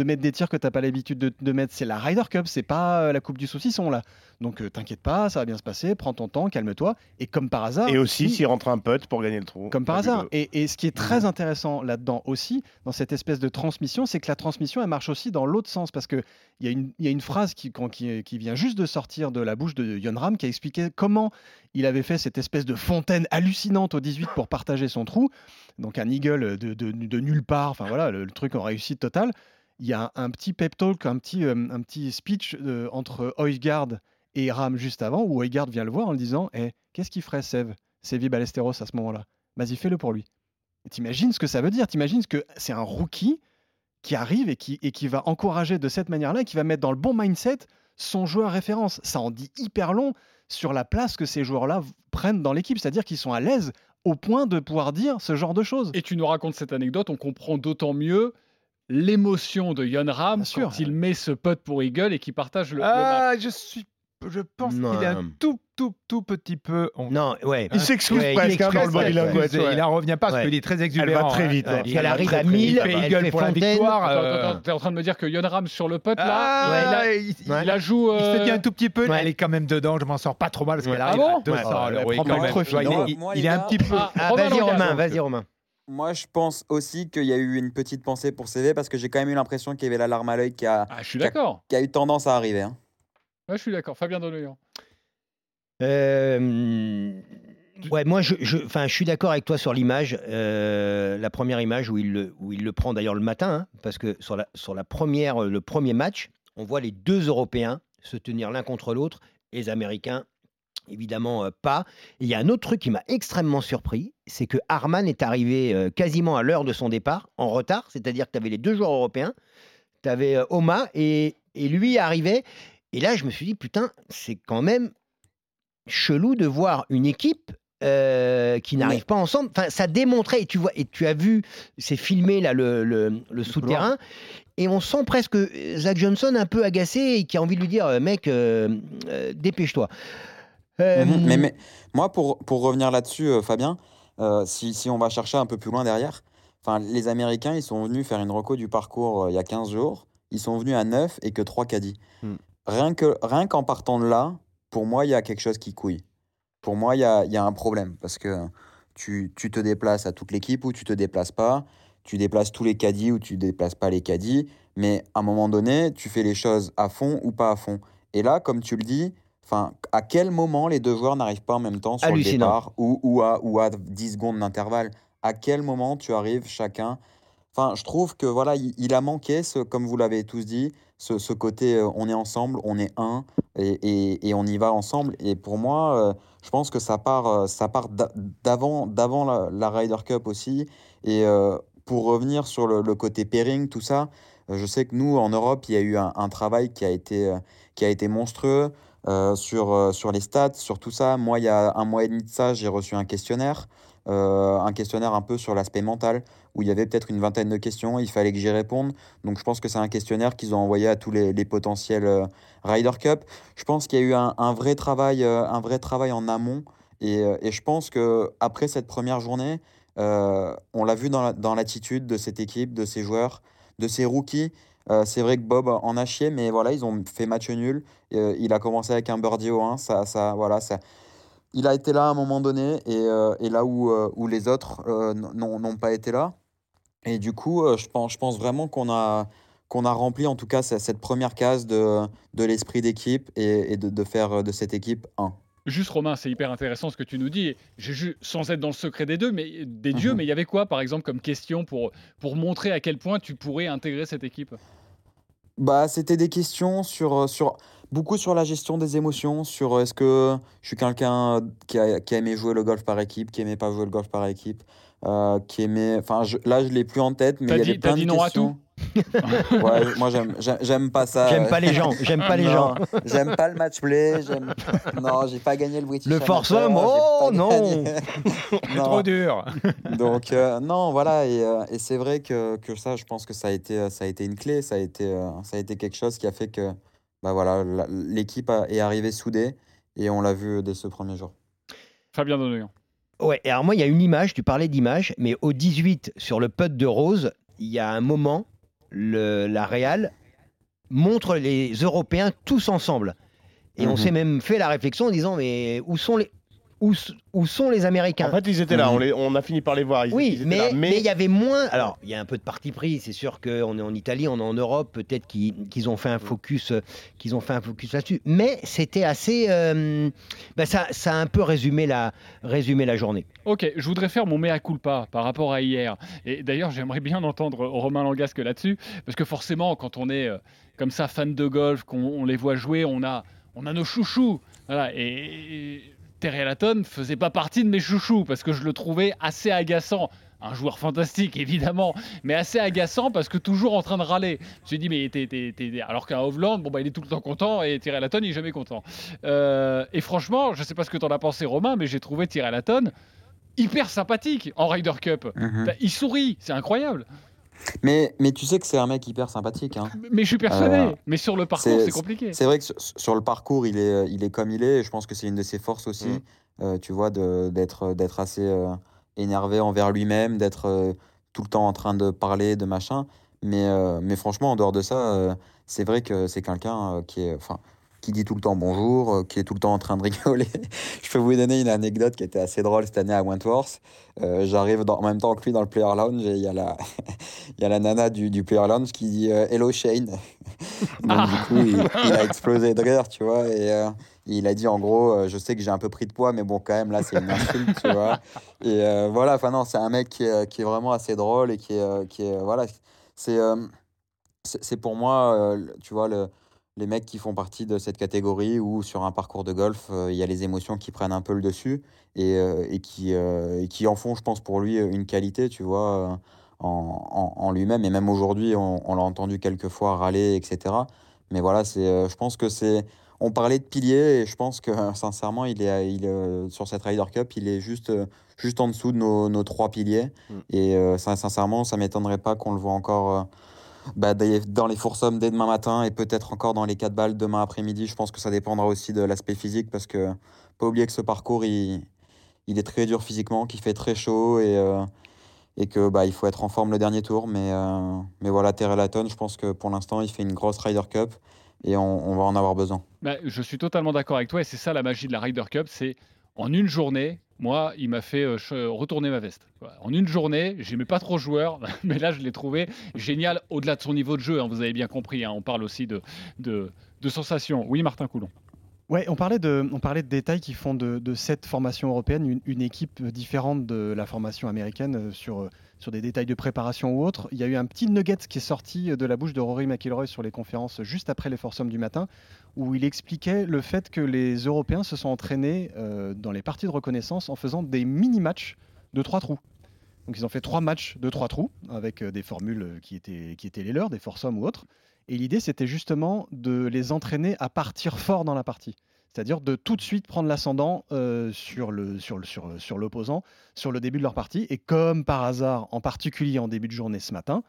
mettre des tirs que t'as pas l'habitude de, de mettre. C'est la Ryder Cup, c'est pas euh, la Coupe du Saucisson là. Donc euh, t'inquiète pas, ça va bien se passer, prends ton temps, calme-toi. Et comme par hasard. Et aussi, il- s'il rentre un putt pour gagner le trou. comme par hasard. Et, et ce qui est très intéressant là-dedans aussi, dans cette espèce de transmission, c'est que la transmission, elle marche aussi dans l'autre sens. Parce qu'il y, a une- y a une phrase qui, quand- qui, qui vient juste de sortir de la bouche de Yon Ram qui a expliqué comment il avait fait cette espèce de fontaine hallucinante au 18 pour partager son trou. Donc un eagle de, de- de nulle part, enfin voilà, le, le truc en réussite totale. Il y a un, un petit pep talk, un petit, euh, un petit speech euh, entre Oisgard et Ram juste avant, où Oisgard vient le voir en lui disant Eh, Qu'est-ce qu'il ferait, Sev, Sevi Ballesteros, à ce moment-là? Vas-y, fais-le pour lui. T'imagines ce que ça veut dire? T'imagines que c'est un rookie qui arrive et qui, et qui va encourager de cette manière-là, et qui va mettre dans le bon mindset son joueur référence. Ça en dit hyper long sur la place que ces joueurs-là prennent dans l'équipe, c'est-à-dire qu'ils sont à l'aise au point de pouvoir dire ce genre de choses. Et tu nous racontes cette anecdote, on comprend d'autant mieux l'émotion de Yon Ram Bien sûr. quand il met ce putt pour Eagle et qui partage le, le match. Ah, je suis. Je pense qu'il est un tout, tout, tout petit peu. honte. Non, ouais. Il s'excuse Ouais, il presque dans le body ouais, language. Il ouais. en revient pas parce Ouais. qu'il est très Elle exubérant. va très hein. vite. Hein. Il elle va arrive très, à très 1000, vite. Il fait elle Eagle fait pour la fontaine. victoire. Attends, euh, t'es en train de me dire que Yon Ram sur le putt là, Ah, il, a- il, il- Ouais. il la joue. il se euh, dit un tout petit peu. Ouais. Elle est quand même dedans. Je m'en sors pas trop mal parce Ouais. qu'elle Ah arrive bon à 200. Ouais, alors, elle oui, prend quand pas le même. trophy. Tu vois, il est- il- il un petit peu. Ah, Ah, vas-y. Romain, vas-y Romain. Moi, je pense aussi qu'il y a eu une petite pensée pour CV parce que j'ai quand même eu l'impression qu'il y avait la larme à l'œil qui a, Ah, je suis d'accord. qui a eu tendance à arriver. hein. Ouais, je suis d'accord. Fabien Doloyan. Euh, ouais, moi, je, je, je suis d'accord avec toi sur l'image. euh, la première image où il le, où il le prend d'ailleurs le matin, hein, parce que sur la, sur la première, le premier match, on voit les deux Européens se tenir l'un contre l'autre, les Américains. Évidemment euh, pas. Il y a un autre truc qui m'a extrêmement surpris, c'est que Harman est arrivé quasiment à l'heure de son départ, en retard, c'est-à-dire que tu avais les deux joueurs européens, tu avais Oma et, et lui arrivait. Et là, je me suis dit, putain, c'est quand même chelou de voir une équipe euh, qui n'arrive pas ensemble. Enfin, ça démontrait, et tu vois, et tu as vu, c'est filmé là le, le- le souterrain, et on sent presque Zach Johnson un peu agacé et qui a envie de lui dire, euh, mec, euh, euh, dépêche-toi. Euh, Mhm. Mais, mais moi, pour, pour revenir là-dessus, euh, Fabien, euh, si, si on va chercher un peu plus loin derrière, enfin, les Américains, ils sont venus faire une reco du parcours euh, il y a 15 jours. Ils sont venus à 9 et que 3 caddies. Hmm. Rien que rien qu'en partant de là, pour moi, il y a quelque chose qui couille. Pour moi, il y a, y a un problème parce que tu, tu te déplaces à toute l'équipe ou tu te déplaces pas. Tu déplaces tous les caddies ou tu déplaces pas les caddies. Mais à un moment donné, tu fais les choses à fond ou pas à fond. Et là, comme tu le dis, Enfin, à quel moment les deux joueurs n'arrivent pas en même temps sur le départ ou, ou, à, ou à 10 secondes d'intervalle? À quel moment tu arrives chacun? Enfin, je trouve que voilà, il, il a manqué, ce, comme vous l'avez tous dit, ce, côté euh, on est ensemble, on est un et, et, et on y va ensemble. Et pour moi, euh, je pense que ça part, euh, ça part d'a- d'avant, d'avant la, la Ryder Cup aussi. Et pour revenir sur le, côté pairing, tout ça, je sais que nous, en Europe, il y a eu un, travail qui a été, qui a été monstrueux sur, sur les stats, sur tout ça. Moi, il y a un mois et demi de ça, j'ai reçu un questionnaire, un questionnaire un peu sur l'aspect mental, où il y avait peut-être une vingtaine de questions, il fallait que j'y réponde. Donc je pense que c'est un questionnaire qu'ils ont envoyé à tous les, potentiels euh, Ryder Cup. Je pense qu'il y a eu un, vrai travail, euh, un vrai travail en amont. Et, euh, et je pense que après cette première journée, Euh, on l'a vu dans la- dans l'attitude de cette équipe, de ces joueurs, de ces rookies. C'est vrai que Bob en a chié, mais voilà, ils ont fait match nul. Il a commencé avec un birdie au 1. Ça, ça, voilà, ça, il a été là à un moment donné, et, et là où, où les autres n'ont pas été là. Et du coup, euh, je pense, je pense vraiment qu'on a, qu'on a rempli en tout cas ce- cette première case de, de l'esprit d'équipe et, et de, de faire de cette équipe un. Juste Romain, c'est hyper intéressant ce que tu nous dis. J'ai sans être dans le secret des deux, mais des dieux, Mhm. mais il y avait quoi, par exemple, comme question pour pour montrer à quel point tu pourrais intégrer cette équipe? Bah, c'était des questions sur, euh, sur beaucoup sur la gestion des émotions, sur euh, est-ce que je suis quelqu'un qui a, qui a aimé jouer le golf par équipe, qui aimait pas jouer le golf par équipe, euh, qui aimait. Enfin, je- là, je l'ai plus en tête, mais il y dit- avait plein de questions. Ouais, moi, j'aime, pas ça. J'aime pas les gens, j'aime pas les Non, gens. J'aime pas le match play. Non, j'ai pas gagné le British. Le foursome, oh non Non. trop dur. Donc euh, non, voilà, et, euh, et c'est vrai que, que ça, je pense que ça a été, euh, ça a été une clé, ça a été, euh, ça a été quelque chose qui a fait que bah voilà, l'équipe a- est arrivée soudée et on l'a vu dès ce premier jour. Fabien Donoyan. Ouais, et alors moi, il y a une image, tu parlais d'image, mais au 18, sur le putt de Rose, il y a un moment, le, la Real montre les Européens tous ensemble. Et on Mhm. s'est même fait la réflexion en disant, mais où sont les, où, sont les Américains En fait, ils étaient là. On, les- on a fini par les voir. Ils, Oui, ils mais là. mais il y avait moins. Alors, il y a un peu de parti pris. C'est sûr qu'on est en Italie, on est en Europe. Peut-être qu'ils ont fait un focus, euh, qu'ils ont fait un focus là-dessus. Mais c'était assez. euh, bah, ça, ça a un peu résumé la, résumé la journée. Ok, je voudrais faire mon mea culpa par rapport à hier. Et d'ailleurs, j'aimerais bien entendre Romain Langasque là-dessus, parce que forcément, quand on est euh, comme ça fan de golf, qu'on on les voit jouer, on a, on a nos chouchous. Voilà, et, et Terry Hatton faisait pas partie de mes chouchous, parce que je le trouvais assez agaçant. Un joueur fantastique, évidemment, mais assez agaçant parce que toujours en train de râler. Je me suis dit, mais t'es- t'es- t'es- alors qu'un Hovland, bon, bah, il est tout le temps content et Thierry Hatton, il est jamais content. Euh, et franchement, je sais pas ce que t'en as pensé, Romain, mais j'ai trouvé Thierry Hatton hyper sympathique en Ryder Cup. Mhm. Bah, Il sourit, c'est incroyable. Mais, mais tu sais que c'est un mec hyper sympathique. hein. Mais je suis persuadé. Euh, mais sur le parcours, c'est- compliqué. C'est vrai que sur, sur le parcours, il est, il est comme il est. Et je pense que c'est une de ses forces aussi, Mm. euh, tu vois, de- d'être d'être assez euh, énervé envers lui-même, d'être euh, tout le temps en train de parler, de machin. Mais, euh, mais franchement, en dehors de ça, euh, c'est vrai que c'est quelqu'un euh, qui est. Enfin, qui dit tout le temps bonjour, euh, qui est tout le temps en train de rigoler. je peux vous donner une anecdote qui était assez drôle cette année à Wentworth. Euh, J'arrive en même temps que lui dans le Player Lounge et il y a la, il y a la nana du, du Player Lounge qui dit euh, Hello Shane. Donc du coup, il, il a explosé de rire, tu vois. Et euh, il a dit en gros, je sais que j'ai un peu pris de poids, mais bon, quand même, là, c'est une insulte, tu vois. Et voilà, enfin non, c'est un mec qui est, qui est vraiment assez drôle et qui est, qui est voilà, c'est c'est pour moi, tu vois, le, les mecs qui font partie de cette catégorie où sur un parcours de golf, euh, il y a les émotions qui prennent un peu le dessus et, euh, et, qui, euh, et qui en font, je pense, pour lui une qualité, tu vois, en, en, en lui-même. Et même aujourd'hui, on, on l'a entendu quelques fois râler, etc. Mais voilà, c'est, je pense que c'est. On parlait de pilier et je pense que sincèrement, il est, il est, sur cette Ryder Cup, il est juste, juste en dessous de nos, nos trois piliers. Mm. Et ça, sincèrement, ça m'étonnerait pas qu'on le voit encore bah, dans les foursomes dès demain matin et peut-être encore dans les 4 balles demain après-midi. Je pense que ça dépendra aussi de l'aspect physique parce que pas oublier que ce parcours, il, il est très dur physiquement, qu'il fait très chaud et, euh, et que bah, il faut être en forme le dernier tour. Mais, euh, mais voilà, Terrell Hatton, je pense que pour l'instant, il fait une grosse Ryder Cup et on, on va en avoir besoin. Bah, je suis totalement d'accord avec toi et c'est ça la magie de la Ryder Cup, c'est en une journée, moi, il m'a fait euh, retourner ma veste. En une journée, j'aimais pas trop joueur, mais là, je l'ai trouvé génial au-delà de son niveau de jeu. hein, vous avez bien compris. hein, on parle aussi de sensations. Oui, Martin Coulon. Ouais, on parlait de, on parlait de détails qui font de, cette formation européenne une, équipe différente de la formation américaine euh, sur, euh, sur des détails de préparation ou autre. Il y a eu un petit nugget qui est sorti de la bouche de Rory McIlroy sur les conférences juste après les foursomes du matin, où il expliquait le fait que les Européens se sont entraînés euh, dans les parties de reconnaissance en faisant des mini-matchs de trois trous. Donc ils ont fait trois matchs de trois trous avec euh, des formules euh, qui étaient, qui étaient les leurs, des foursomes ou autres. Et l'idée, c'était justement de les entraîner à partir fort dans la partie. C'est-à-dire de tout de suite prendre l'ascendant euh, sur le sur le sur, sur l'opposant sur le début de leur partie. Et comme par hasard, en particulier en début de journée ce matin,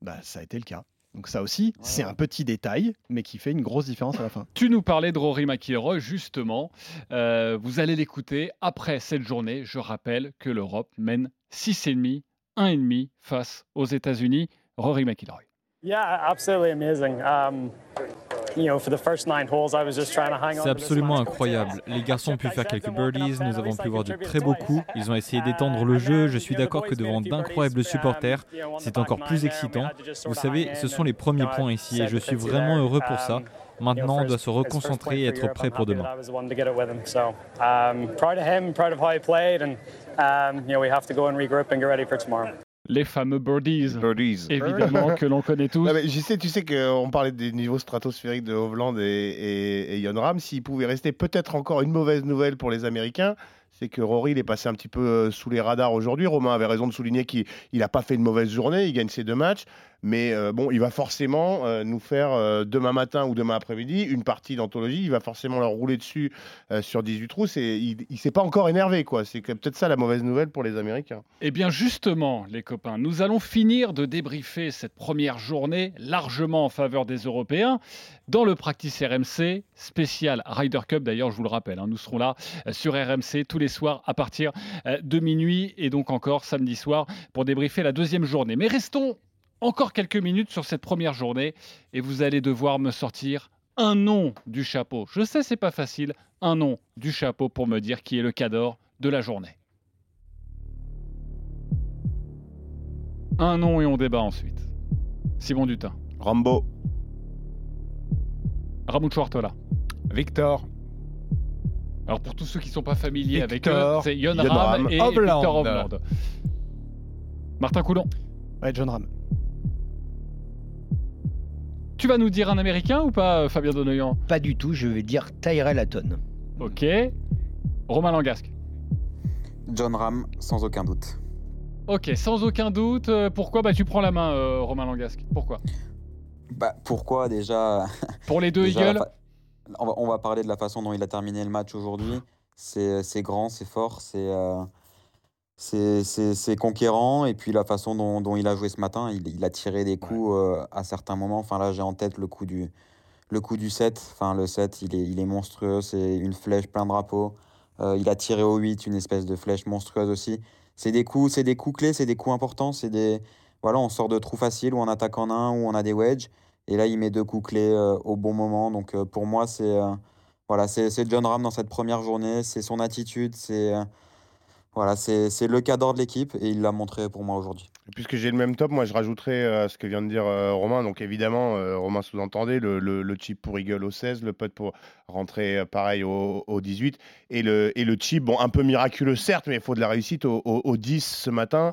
bah, ça a été le cas. Donc ça aussi, c'est un petit détail, mais qui fait une grosse différence à la fin. Tu nous parlais de Rory McIlroy, justement. Euh, vous allez l'écouter après cette journée. Je rappelle que l'Europe mène 6,5, 1,5 face aux États-Unis. Rory McIlroy. Yeah, absolutely amazing. Um, you know, for the first nine holes, I was just trying to hang on. C'est absolument incroyable. Les garçons ont pu faire quelques birdies, nous avons pu voir de très beaux coups. Ils ont essayé d'étendre le jeu. Je suis d'accord que devant d'incroyables supporters, c'est encore plus excitant. Vous savez, ce sont les premiers points ici et je suis vraiment heureux pour ça. Maintenant, on doit se reconcentrer et être prêt pour demain. Les fameux birdies. Évidemment que l'on connaît tous. Non, mais je sais, tu sais qu'on parlait des niveaux stratosphériques de Hovland et, et, et Jon Ram. S'il pouvait rester peut-être encore une mauvaise nouvelle pour les Américains, c'est que Rory il est passé un petit peu euh, sous les radars aujourd'hui. Romain avait raison de souligner qu'il n'a pas fait une mauvaise journée, il gagne ses deux matchs, mais euh, bon, il va forcément euh, nous faire euh, demain matin ou demain après-midi une partie d'anthologie. Il va forcément leur rouler dessus sur 18 trous. C'est, il ne s'est pas encore énervé, quoi. C'est peut-être ça la mauvaise nouvelle pour les Américains. Eh bien, justement, les copains, nous allons finir de débriefer cette première journée largement en faveur des Européens dans le Practice RMC spécial Ryder Cup. D'ailleurs, je vous le rappelle, hein, nous serons là sur RMC tous les soirs à partir de minuit et donc encore samedi soir pour débriefer la deuxième journée. Mais restons encore quelques minutes sur cette première journée et vous allez devoir me sortir un nom du chapeau. Je sais, c'est pas facile, un nom du chapeau pour me dire qui est le cador de la journée. Un nom et on débat ensuite. Simon Dutin. Rambo. Ramoud Chouartola. Victor. Alors pour tous ceux qui ne sont pas familiers Victor, avec eux, c'est Yon Ram Ram, et. Victor Hovland. Martin Coulon. Ouais, John Ram. Tu vas nous dire un américain ou pas, euh, Fabien Donoyan? Pas du tout, je vais dire Tyrell Hatton. Ok. Romain Langasque. John Ram, sans aucun doute. Ok, sans aucun doute. Euh, Pourquoi? Bah, Tu prends la main, euh, Romain Langasque. Pourquoi? Bah, pourquoi déjà? Pour les deux Déjà, Eagles fa- on, va, on va parler de la façon dont il a terminé le match aujourd'hui. C'est c'est grand, c'est fort, c'est euh, c'est- conquérant. Et puis la façon dont, dont il a joué ce matin, il, il a tiré des coups euh, à certains moments. Enfin là, j'ai en tête le coup du, le coup du 7. Enfin, le 7, il est, il est monstrueux. C'est une flèche plein drapeau. Euh, il a tiré au 8, une espèce de flèche monstrueuse aussi. C'est des coups, c'est des coups clés, c'est des coups importants. C'est des voilà, on sort de trous faciles où on attaque en un, où on a des wedges. Et là, il met deux coups clés euh, au bon moment. Donc euh, pour moi, c'est voilà, c'est c'est John Ram dans cette première journée. C'est son attitude, c'est voilà, c'est le cadre de l'équipe et il l'a montré pour moi aujourd'hui. Puisque j'ai le même top, moi je rajouterais euh, ce que vient de dire euh, Romain. Donc évidemment, euh, Romain sous-entendait le, le, le chip pour Eagle au 16, le putt pour rentrer euh, pareil au, au 18. Et le, et le chip, bon, un peu miraculeux certes, mais il faut de la réussite au, au- au 10 ce matin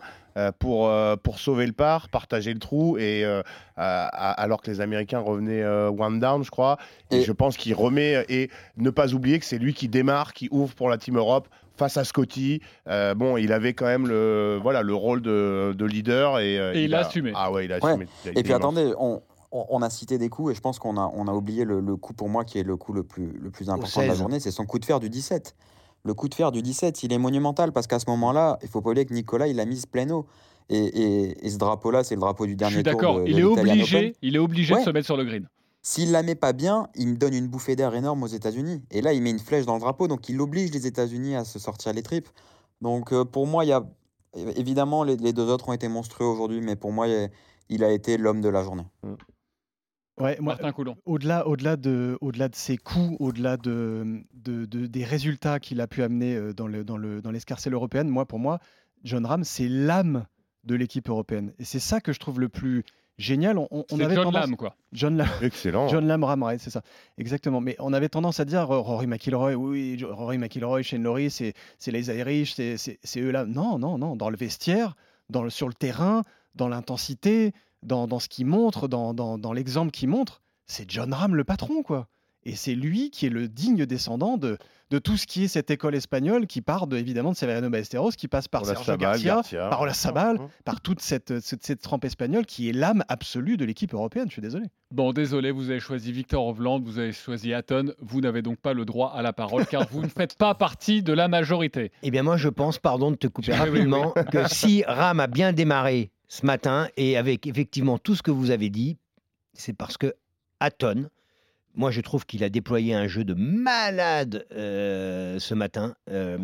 pour, pour sauver le par, partager le trou. Et à- à- alors que les Américains revenaient one down, je crois. Et, je pense qu'il remet. Et ne pas oublier que c'est lui qui démarre, qui ouvre pour la Team Europe face à Scotty. Euh, bon, il avait quand même le, voilà, le rôle de, de leader. Et, euh, Et il a assumé. Ah ouais, il a Ouais. assumé. Il a été Et puis immense. attendez, on, on, on a cité des coups et je pense qu'on a, on a oublié le, le coup pour moi qui est le coup le plus, le plus important de la 16. journée, c'est son coup de fer du 17. Le coup de fer du 17, il est monumental parce qu'à ce moment-là, il faut pas oublier que Nicolas, il a mis plein eau. Et, et, et ce drapeau-là, c'est le drapeau du Je dernier suis tour. d'accord. de- Il de est obligé, Open. il est obligé de se mettre sur le green. S'il la met pas bien, il me donne une bouffée d'air énorme aux États-Unis. Et là, il met une flèche dans le drapeau, donc il oblige les États-Unis à se sortir les tripes. Donc euh, pour moi, il y a évidemment les, les deux autres ont été monstrueux aujourd'hui, mais pour moi, il a- il a été l'homme de la journée. Ouais, moi, Martin Coulon. au-delà, au-delà de, au-delà de ses coups, au-delà de, de- de- des résultats qu'il a pu amener euh, dans, le, dans, le, dans l'escarcelle européenne, moi, pour moi, John Ram, c'est l'âme de l'équipe européenne. Et c'est ça que je trouve le plus génial. On, avait John tendance- Lam, quoi. John Lam. Excellent. John Lam Ram, ouais, c'est ça. Exactement. Mais on avait tendance à dire euh, Rory McIlroy, oui, Rory McIlroy, Shane Lowry, c'est, c'est les Irish, c'est, c'est, c'est eux là. Non, non, non. Dans le vestiaire, dans le, sur le terrain, dans l'intensité, dans, dans ce qu'il montre, dans, dans, dans l'exemple qu'il montre, c'est John Ram le patron, quoi. Et c'est lui qui est le digne descendant de, de tout ce qui est cette école espagnole qui part de, évidemment de Severiano Ballesteros, qui passe par Ola Sergio Sabal, Garcia, Garcia. par Ola Sabal, Mhm. par toute cette, cette, cette trempe espagnole qui est l'âme absolue de l'équipe européenne. Je suis désolé. Bon, désolé, vous avez choisi Victor Hovland, vous avez choisi Hatton. Vous n'avez donc pas le droit à la parole car vous ne faites pas partie de la majorité. Eh bien, moi, je pense, pardon de te couper Oui, oui, rapidement, que si Ram a bien démarré ce matin et avec effectivement tout ce que vous avez dit, c'est parce que Hatton, moi je trouve qu'il a déployé un jeu de malade euh, ce matin, euh,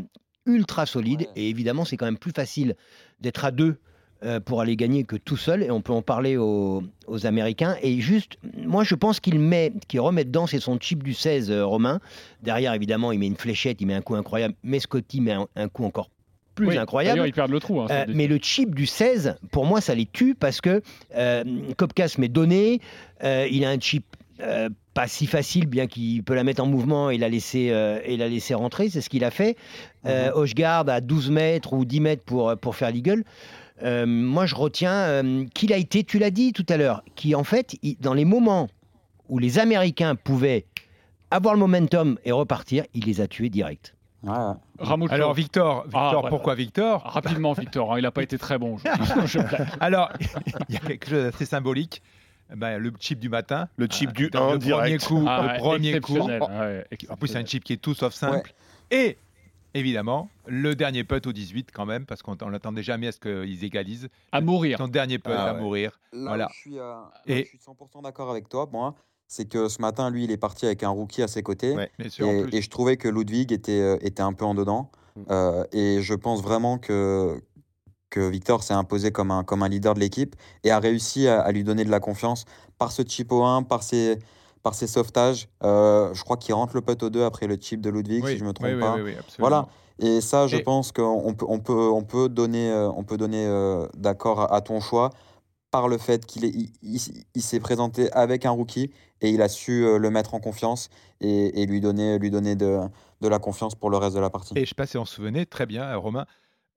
ultra solide. Et évidemment, c'est quand même plus facile d'être à deux euh, pour aller gagner que tout seul. Et on peut en parler aux, aux Américains. Et juste, moi je pense qu'il met, qu'il remet dedans, c'est son chip du 16 euh, Romain. Derrière, évidemment, il met une fléchette, il met un coup incroyable. Mais Scotty met un, un coup encore plus Oui, incroyable. Ils perdent le trou. hein, Euh, mais le chip du 16, pour moi, ça les tue parce que euh, Kopkas m'est donné. euh, il a un chip euh, pas si facile, bien qu'il peut la mettre en mouvement et la laisser, euh, et la laisser rentrer. C'est ce qu'il a fait. Euh, Hochgard à 12 mètres ou 10 mètres pour, pour faire l'eagle. Euh, moi, je retiens euh, qu'il a été, tu l'as dit tout à l'heure, qui en fait, il- dans les moments où les Américains pouvaient avoir le momentum et repartir, il les a tués direct. Ramucho. Alors Victor, Victor Ah, voilà. pourquoi Victor? Rapidement, Victor, hein, il n'a pas été très bon. Je- je blague. Alors, il y a quelque chose d'assez symbolique. Eh Ben, le chip du matin. Le chip Euh, du le 1 premier direct. coup, Ah le ouais, premier coup. ouais, En plus, c'est un chip qui est tout sauf simple. Et évidemment, le dernier putt au 18 quand même, parce qu'on n'attendait jamais à ce qu'ils égalisent. À mourir. Son dernier putt Ah à mourir. Là voilà. je suis, euh, Et- je suis 100% d'accord avec toi, moi, c'est que ce matin, lui, il est parti avec un rookie à ses côtés. Sûr, et, je trouvais que Ludwig était, euh, était un peu en dedans. Euh, et je pense vraiment que, que Victor s'est imposé comme un, comme un leader de l'équipe et a réussi à, à lui donner de la confiance par ce chip au 1, par ses, par ses sauvetages. Euh, je crois qu'il rentre le putt au 2 après le chip de Ludwig, Oui, si je me trompe oui, pas. oui, oui, absolument. voilà. Et ça, je Et- pense qu'on peut, on peut, on peut donner, euh, on peut donner euh, d'accord à, à ton choix par le fait qu'il est- il, il- s'est présenté avec un rookie et il a su le mettre en confiance et, et lui donner, lui donner de, de la confiance pour le reste de la partie. Et je sais pas si on se souvenait, très bien, Romain.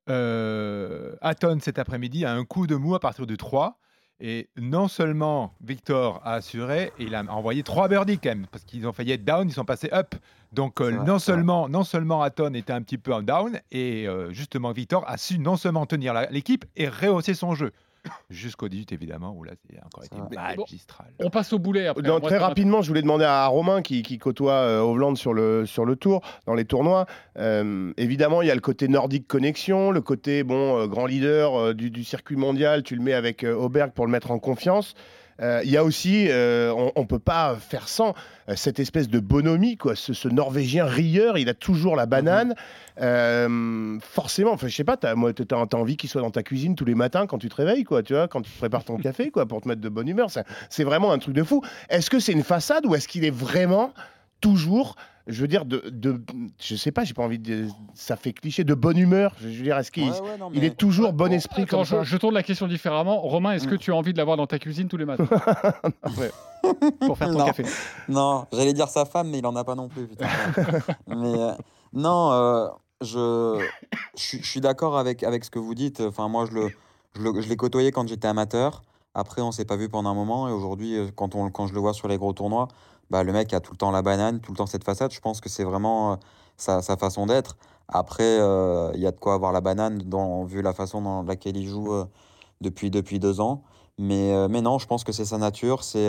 Euh, Hatton, cet après-midi, a un coup de mou à partir du 3. Et non seulement Victor a assuré, il a envoyé trois birdies quand même, parce qu'ils ont failli être down, ils sont passés up. Donc euh, non, seulement, non seulement Hatton était un petit peu en down, et euh, justement Victor a su non seulement tenir l'équipe et rehausser son jeu. Jusqu'au 18 évidemment, où là c'est encore été magistral. On passe au boulet après. Non, Moi, très rapidement, je voulais demander à Romain qui, qui côtoie euh, Hovland sur le, sur le tour, dans les tournois. Euh, évidemment, il y a le côté Nordic Connection, le côté bon euh, grand leader euh, du, du circuit mondial. Tu le mets avec euh, Auberg pour le mettre en confiance. Euh, Il y a aussi, euh, on ne peut pas faire sans euh, cette espèce de bonhomie, quoi. Ce, Norvégien rieur, il a toujours la banane. Forcément, enfin, je sais pas, t'as, moi, t'as, t'as envie qu'il soit dans ta cuisine tous les matins quand tu te réveilles, quoi, tu vois, quand tu prépares ton café, quoi, pour te mettre de bonne humeur. C'est vraiment un truc de fou. Est-ce que c'est une façade ou est-ce qu'il est vraiment toujours, je veux dire, de, de je sais pas, j'ai pas envie de, ça fait cliché, de bonne humeur. Je veux dire, est-ce qu'il Ouais, ouais, non, il mais- est toujours bon esprit Attends, comme je, ça je tourne la question différemment. Romain, est-ce que tu as envie de l'avoir dans ta cuisine tous les matins Ouais. Pour faire ton non. café. Non, j'allais dire sa femme, mais il en a pas non plus. putain. mais euh, non, euh, je, je, suis- je suis d'accord avec, avec ce que vous dites. Enfin, moi, je le, je le- je l'ai côtoyé quand j'étais amateur. Après, on s'est pas vu pendant un moment. Et aujourd'hui, euh, quand, on, quand je le vois sur les gros tournois, bah, le mec a tout le temps la banane, tout le temps cette façade. Je pense que c'est vraiment euh, sa, façon d'être. Après, euh, il y a de quoi avoir la banane, vu la façon dans laquelle il joue euh, depuis, depuis deux ans. Mais, mais non, je pense que c'est sa nature, c'est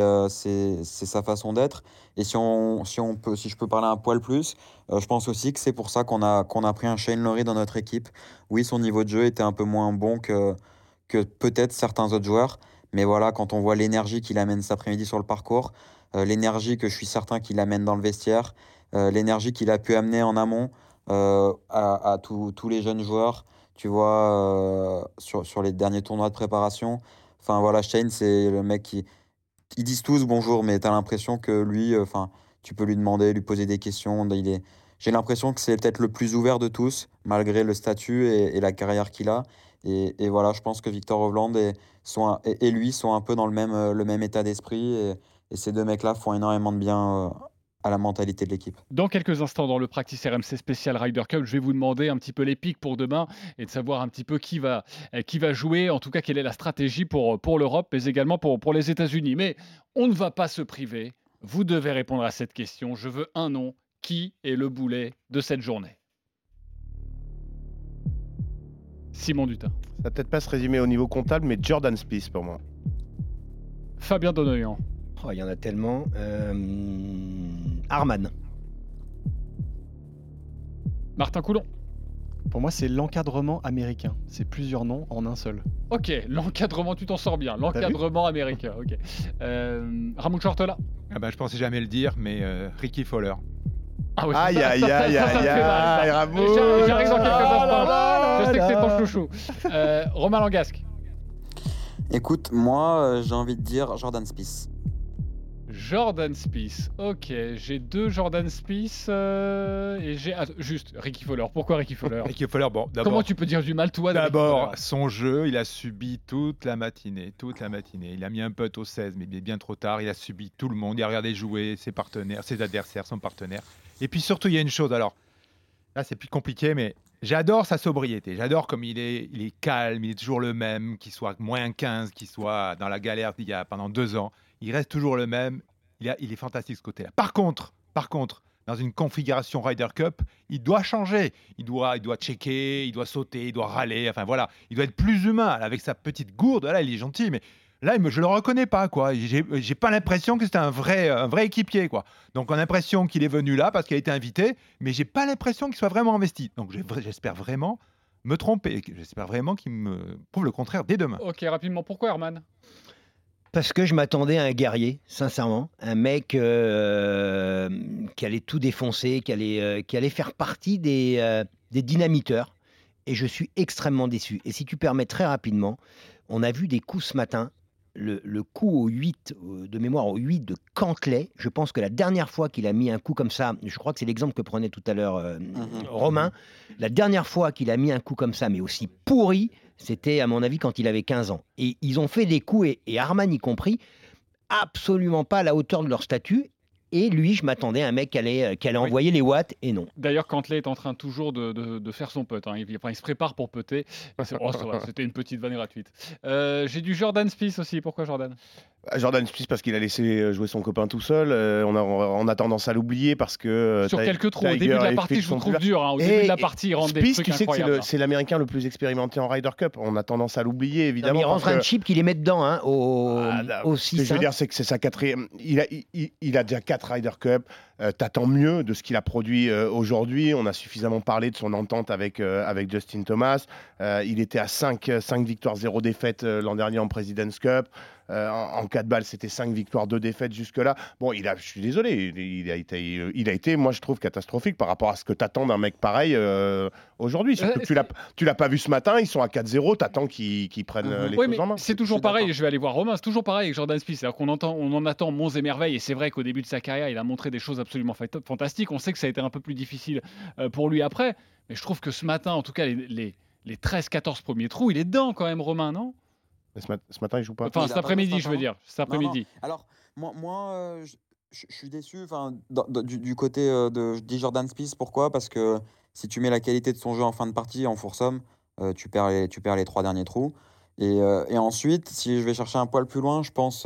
sa façon d'être. Et si, on, si, on peut, si je peux parler un poil plus, je pense aussi que c'est pour ça qu'on a, a pris un Shane Lowry dans notre équipe. Oui, son niveau de jeu était un peu moins bon que, que peut-être certains autres joueurs. Mais voilà, quand on voit l'énergie qu'il amène cet après-midi sur le parcours, l'énergie que je suis certain qu'il amène dans le vestiaire, euh, l'énergie qu'il a pu amener en amont euh, à, tous les jeunes joueurs, tu vois, euh, sur, sur les derniers tournois de préparation. Enfin voilà, Shane, c'est le mec qui. Ils disent tous bonjour, mais tu as l'impression que lui, euh, enfin, tu peux lui demander, lui poser des questions. Il est... J'ai l'impression que c'est peut-être le plus ouvert de tous, malgré le statut et, la carrière qu'il a. Et, et voilà, je pense que Victor Hovland et, sont et, lui sont un peu dans le même, euh, le même état d'esprit. Et, ces deux mecs-là font énormément de bien euh, à la mentalité de l'équipe. Dans quelques instants, dans le Practice RMC spécial Ryder Cup, je vais vous demander un petit peu les pics pour demain et de savoir un petit peu qui va, euh, qui va jouer, en tout cas quelle est la stratégie pour, pour l'Europe, mais également pour, pour les États-Unis. Mais on ne va pas se priver. Vous devez répondre à cette question. Je veux un nom. Qui est le boulet de cette journée? Simon Dutin. Ça va peut-être pas se résumer au niveau comptable, mais Jordan Spieth pour moi. Fabien Donoyan. Oh, il y en a tellement. Euh, Arman. Martin Coulon. Pour moi, c'est l'encadrement américain. C'est plusieurs noms en un seul. Ok, l'encadrement, tu t'en sors bien. L'encadrement américain, ok. Euh, Ramon Chortola ah bah, Je pensais jamais le dire, mais euh, Ricky Fowler. Ah oui, aïe, aïe, aïe, aïe, aïe, Ramon J'arrive dans quelques instants. Je sais que c'est ton chouchou. Euh, Romain Langasque Écoute, moi, j'ai envie de dire Jordan Spieth. Jordan Spieth. Ok, j'ai deux Jordan Spieth euh, et j'ai ah, juste Ricky Fowler. Pourquoi Ricky Fowler Ricky Fowler, bon, d'abord. Comment tu peux dire du mal toi D'abord, son jeu, il a subi toute la matinée, toute la matinée. Il a mis un putt au 16, mais il est bien trop tard. Il a subi tout le monde. Il a regardé jouer ses partenaires, ses adversaires, son partenaire. Et puis surtout, il y a une chose. Alors, là, c'est plus compliqué, mais J'adore sa sobriété. J'adore comme il est, il est calme, il est toujours le même, qu'il soit moins 15, qu'il soit dans la galère il y a pendant deux ans il reste toujours le même. Il, est fantastique ce côté-là. Par contre, par contre, dans une configuration Ryder Cup, il doit changer. Il doit, il doit checker, il doit sauter, il doit râler. Enfin voilà, il doit être plus humain avec sa petite gourde. Là, il est gentil, mais là, je le reconnais pas. quoi. J'ai pas l'impression que c'est un vrai, un vrai équipier. quoi. Donc, on a l'impression qu'il est venu là parce qu'il a été invité, mais j'ai pas l'impression qu'il soit vraiment investi. Donc, j'espère vraiment me tromper. J'espère vraiment qu'il me prouve le contraire dès demain. Ok, rapidement, pourquoi Herman? Parce que je m'attendais à un guerrier, sincèrement, un mec euh, qui allait tout défoncer, qui allait, euh, qui allait faire partie des, euh, des dynamiteurs. Et je suis extrêmement déçu. Et si tu permets très rapidement, on a vu des coups ce matin. Le, le coup au 8, de mémoire au 8 de Cantelet, je pense que la dernière fois qu'il a mis un coup comme ça, je crois que c'est l'exemple que prenait tout à l'heure mhm. Romain, la dernière fois qu'il a mis un coup comme ça, mais aussi pourri, c'était, à mon avis, quand il avait 15 ans. Et ils ont fait des coups, et, Arman y compris, absolument pas à la hauteur de leur statut. Et lui, je m'attendais à un mec qui allait, euh, qui allait envoyer les watts, et non. D'ailleurs, Cantley est en train toujours de, de, faire son putt. Hein. Il, il, se prépare pour putter. Oh, c'était une petite vanne gratuite. Euh, j'ai du Jordan Spieth aussi. Pourquoi Jordan? Bah, Jordan Spieth parce qu'il a laissé euh, jouer son copain tout seul. on, a, on, a, tendance à l'oublier parce que. Sur quelques trous. Au début de la partie, je vous trouve dur. Hein. Au début de la partie, il rentre des trucs tu sais que c'est l'américain le, plus expérimenté en Ryder Cup. On a tendance à l'oublier, évidemment. il rentre un chip qu'il les met dedans, hein, au, ah, Ce que je veux dire, c'est que c'est sa quatrième. Il a, il, il a déjà quatre Ryder Cup. Euh, t'attends mieux de ce qu'il a produit euh, aujourd'hui? On a suffisamment parlé de son entente avec, euh, Justin Thomas. il était à 5, 5 victoires, 0 défaites l'an dernier en President's Cup. Euh, en, 4 balles, c'était 5 victoires, 2 défaites jusque-là. Bon, il a, je suis désolé, il, a été, il a été, moi je trouve, catastrophique par rapport à ce que t'attends d'un mec pareil euh, aujourd'hui. Surtout que tu l'as, tu l'as pas vu ce matin, ils sont à 4-0, t'attends qu'ils, qu'ils prennent euh, les choses en main. C'est toujours pareil, je vais aller voir Romain, c'est toujours pareil avec Jordan Spieth. C'est-à-dire qu'on entend, on en attend monts et merveilles, et c'est vrai qu'au début de sa carrière, il a montré des choses absolument fantastiques. On sait que ça a été un peu plus difficile pour lui après, mais je trouve que ce matin, en tout cas, les, les, les 13-14 premiers trous, il est dedans quand même, Romain, non? Ce, matin, il joue pas? Enfin, cet après-midi, je veux dire. Cet après-midi. Alors, moi, moi euh, je, suis déçu enfin, du, côté euh, de Jordan Spieth. Pourquoi? Parce que si tu mets la qualité de son jeu en fin de partie, en foursomme, euh, tu, perds les, tu perds les trois derniers trous. Et, et, ensuite, si je vais chercher un poil plus loin, je pense.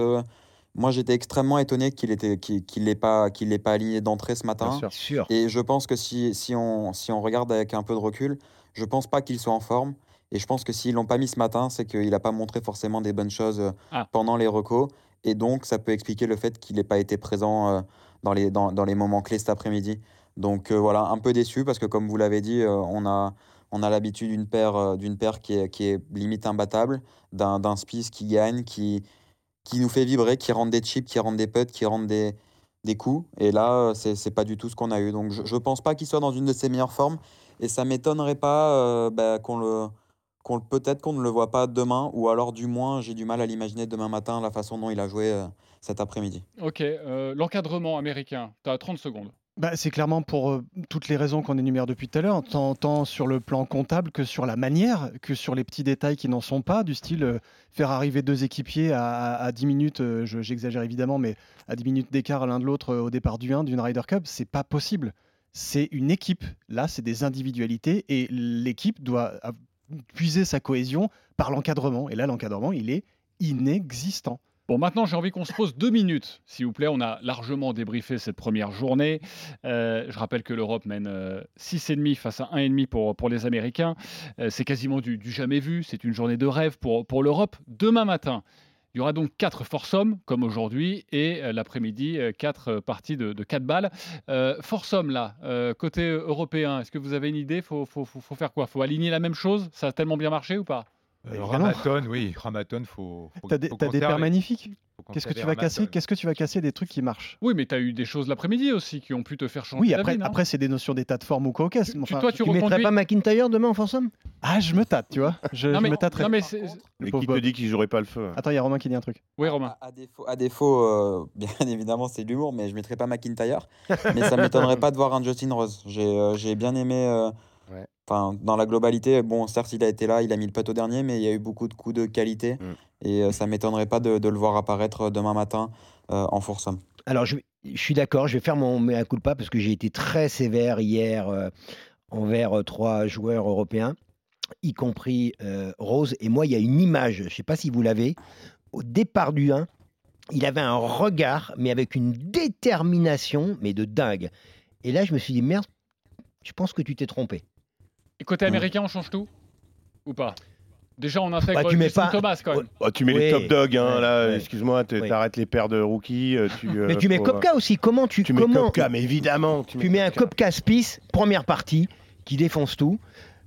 moi, j'étais extrêmement étonné qu'il n'ait qu'il pas, qu'il pas aligné d'entrée ce matin. sûr. Et je pense que si, si, on, si on regarde avec un peu de recul, je pense pas qu'il soit en forme. Et je pense que s'ils l'ont pas mis ce matin, c'est qu'il n'a pas montré forcément des bonnes choses euh, ah. pendant les recos. Et donc, ça peut expliquer le fait qu'il n'ait pas été présent euh, dans, les, dans, dans, les moments clés cet après-midi. Donc euh, voilà, un peu déçu parce que comme vous l'avez dit, on a, on a l'habitude d'une paire, d'une paire qui, est, qui est limite imbattable, d'un Spice qui gagne, qui, qui nous fait vibrer, qui rentre des chips, qui rentre des putts, qui rentre des, des coups. Et là, c'est n'est pas du tout ce qu'on a eu. Donc je ne pense pas qu'il soit dans une de ses meilleures formes. Et ça m'étonnerait pas bah, qu'on le peut-être qu'on ne le voit pas demain, ou alors du moins j'ai du mal à l'imaginer demain matin la façon dont il a joué euh, cet après-midi. Ok, euh, l'encadrement américain, tu as 30 secondes. Bah, c'est clairement pour euh, toutes les raisons qu'on énumère depuis tout à l'heure, tant, sur le plan comptable que sur la manière, que sur les petits détails qui n'en sont pas, du style faire arriver deux équipiers à, 10 minutes, j'exagère évidemment, mais à 10 minutes d'écart l'un de l'autre au départ du 1 d'une Ryder Cup, c'est pas possible. C'est une équipe, là c'est des individualités et l'équipe doit puiser sa cohésion par l'encadrement. Et là, l'encadrement, il est inexistant. Bon, maintenant, j'ai envie qu'on se pose deux minutes, s'il vous plaît. On a largement débriefé cette première journée. Euh, je rappelle que l'Europe mène 6,5 euh, face à 1,5 pour, pour les Américains. Euh, c'est quasiment du, jamais vu. C'est une journée de rêve pour l'Europe. Demain matin, Il y aura donc quatre foursomes, comme aujourd'hui, et euh, l'après-midi, euh, quatre euh, parties de, 4 balles. Foursome, là, côté européen, est-ce que vous avez une idée? Faut, faut, faut, faut faire quoi? Faut aligner la même chose? Ça a tellement bien marché ou pas? Euh. Ramaton, oui, Ramaton, faut. faut T'as des, faut t'as des conserver. paires magnifiques. Qu'est-ce que tu vas casser. Qu'est-ce que tu vas casser des trucs qui marchent Oui, mais tu as eu des choses l'après-midi aussi qui ont pu te faire changer Oui, après, vie, non après c'est des notions d'état de forme ou quoi. Tu- Enfin, toi, tu Tu mettrais pas McIntyre demain en foursome Ah, je me tâte, tu vois. Je, Non, je me tâterais. non, mais c'est- Mais qui te dit qu'il jouerait pas le feu Attends, il y a Romain qui dit un truc. Oui, Romain. À défaut, à défaut euh, bien évidemment, c'est de l'humour, mais je mettrais pas McIntyre. mais ça m'étonnerait pas de voir un Justin Rose. J'ai euh, j'ai bien aimé. Euh. Enfin, dans la globalité, bon, certes, il a été là, il a mis le putt au dernier, mais il y a eu beaucoup de coups de qualité. Mm. Et euh, ça m'étonnerait pas de, de le voir apparaître demain matin euh, en foursome. Alors, je, je suis d'accord, je vais faire mon mea culpa parce que j'ai été très sévère hier euh, envers euh, trois joueurs européens, y compris euh, Rose. Et moi, il y a une image, je ne sais pas si vous l'avez, au départ du 1, il avait un regard, mais avec une détermination, mais de dingue. Et là, je me suis dit, merde, je pense que tu t'es trompé. Et côté américain, on change tout Ou pas Déjà, on intègre Bah, tu mets pas- Thomas quand même. Oh, tu mets les top dogs, hein, là, excuse-moi, t'arrêtes les paires de rookies. euh, Tu, euh, mais tu mets faut, Kopka aussi. Comment tu, Tu mets comment, Kopka, mais évidemment. Tu mets, Tu mets un Kopka. Kopka Spice, première partie, qui défonce tout.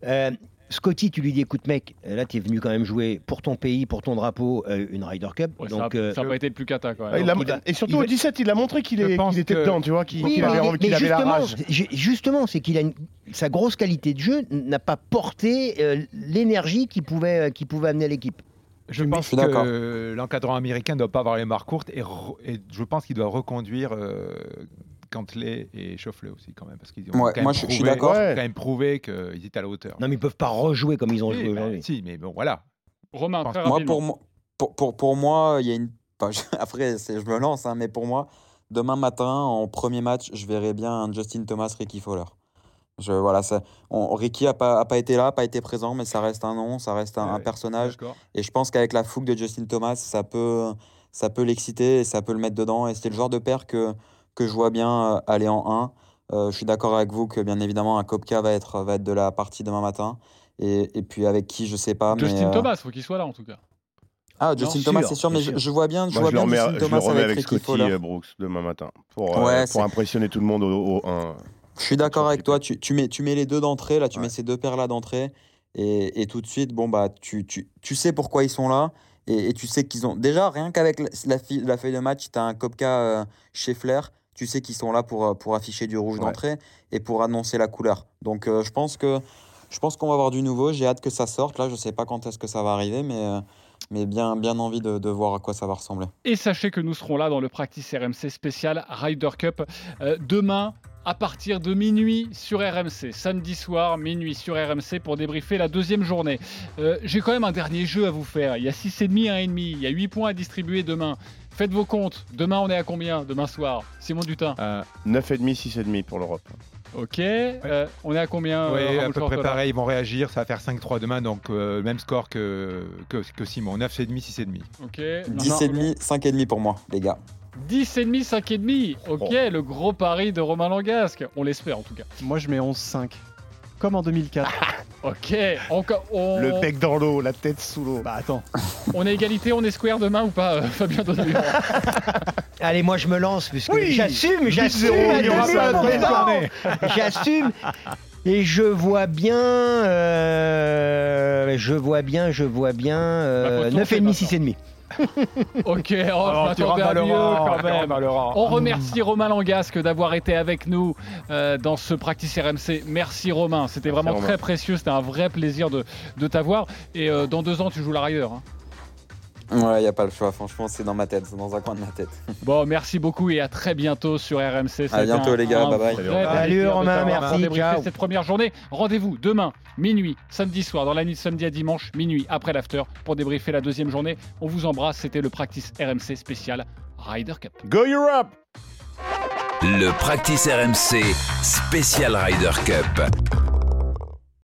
Euh, Scotty, tu lui dis écoute, mec, euh, là, tu es venu quand même jouer pour ton pays, pour ton drapeau, euh, une Ryder Cup. Ouais, ça n'a euh, pas été le plus cata quand Ah, même. il a- il va- et surtout va- au 17, il a montré qu'il était que- dedans, tu vois, qu'il oui, avait, la justement, rage. justement, c'est qu'il a une- sa grosse qualité de jeu n'a pas porté euh, l'énergie qu'il pouvait, euh, qu'il pouvait amener à l'équipe. Je pense que l'encadrant américain ne doit pas avoir les marques courtes et, je pense qu'il doit reconduire euh, Cantley et Chofflet aussi quand même parce qu'ils ont Ouais, quand même moi, je suis prouvé- quand même prouvé qu'ils étaient à la hauteur. Non, mais ils peuvent pas rejouer comme ils ont Oui, joué bah, aujourd'hui. si, mais bon, voilà. Romain, très Moi, pour, moi- pour, pour, pour moi, il y a une. enfin, je- après, c'est- je me lance, hein, mais pour moi, demain matin, en premier match, je verrai bien un Justin Thomas, Ricky Fowler. Je, voilà, ça, on, Ricky n'a pas, a pas été là, pas été présent, mais ça reste un nom, ça reste un, personnage. Et je pense qu'avec la fougue de Justin Thomas, ça peut, ça peut l'exciter et ça peut le mettre dedans. Et c'est le genre de paire que, que je vois bien euh, aller en 1. Euh, je suis d'accord avec vous que bien évidemment un Kopka va être, va être de la partie demain matin. Et, et puis avec qui, je sais pas. mais, Justin euh, Thomas, faut qu'il soit là en tout cas. Ah, Justin Thomas, c'est sûr, mais je, sûr. je vois bien, je Moi, vois je le bien remets, Justin je le Thomas remets avec avec Scotty Fowler. Brooks demain matin pour, euh, pour impressionner tout le monde au, au 1. Je suis d'accord avec toi. Tu, tu mets, tu mets les deux d'entrée, là, tu Ouais. mets ces deux paires-là d'entrée. Et, et tout de suite, bon, bah, tu, tu, tu sais pourquoi ils sont là. Et, et tu sais qu'ils ont. Déjà, rien qu'avec la, la feuille de match, tu as un Kopka euh, chez Flair. Tu sais qu'ils sont là pour, euh, pour afficher du rouge Ouais. d'entrée et pour annoncer la couleur. Donc, euh, je pense que. Je pense qu'on va avoir du nouveau. J'ai hâte que ça sorte. Là, je sais pas quand est-ce que ça va arriver, mais, euh, mais bien, bien envie de, de voir à quoi ça va ressembler. Et sachez que nous serons là dans le practice RMC spécial Ryder Cup euh, demain à partir de minuit sur RMC, samedi soir, minuit sur RMC pour débriefer la deuxième journée. Euh, J'ai quand même un dernier jeu à vous faire. Il y a 6,5, 1,5, il y a 8 points à distribuer demain. Faites vos comptes. Demain, on est à combien Demain soir? Simon Dutin. Euh, 9,5, 6,5 pour l'Europe. Ok. Euh, on est à combien Oui, euh, à Raoul peu près pareil, ils vont réagir, ça va faire 5-3 demain, donc euh, même score que, que, que Simon, 9,5, 6,5. Ok. 10,5, 5,5 pour moi, les gars. 10,5, 5,5. Ok, Oh. le gros pari de Romain Langasque. On l'espère en tout cas. Moi, je mets 11-5. Comme en 2004. Ok. On, on- Le bec dans l'eau, la tête sous l'eau. bah attends. on est égalité, on est square demain ou pas, euh, Fabien Donadu Allez, moi je me lance puisque Oui, j'assume, j'assume, 8-0, il y aura j'assume, pas de j'assume, journée. j'assume. Et je vois bien, euh, je vois bien, je vois bien, euh, Bah, faut 9,5, tenter 6,5. Ok, oh, Alors, je m'attendais à mieux quand même. On remercie Romain Langasque d'avoir été avec nous euh, dans ce Practice RMC. Merci Romain, c'était Merci, vraiment Romain. très précieux, c'était un vrai plaisir de, de t'avoir. Et euh, dans deux ans, tu joues la Ryder. hein. Ouais, il n'y a pas le choix. Franchement, c'est dans ma tête, c'est dans un coin de ma tête. Bon, merci beaucoup et à très bientôt sur RMC. Été bientôt, un- les gars, bye bye. Salut, Romain, merci, ciao. cette première journée. Rendez-vous demain, minuit, samedi soir, dans la nuit de samedi à dimanche, minuit, après l'after, pour débriefer la deuxième journée. On vous embrasse, c'était le Practice RMC spécial Ryder Cup. Go Europe Le Practice RMC Special Ryder Cup.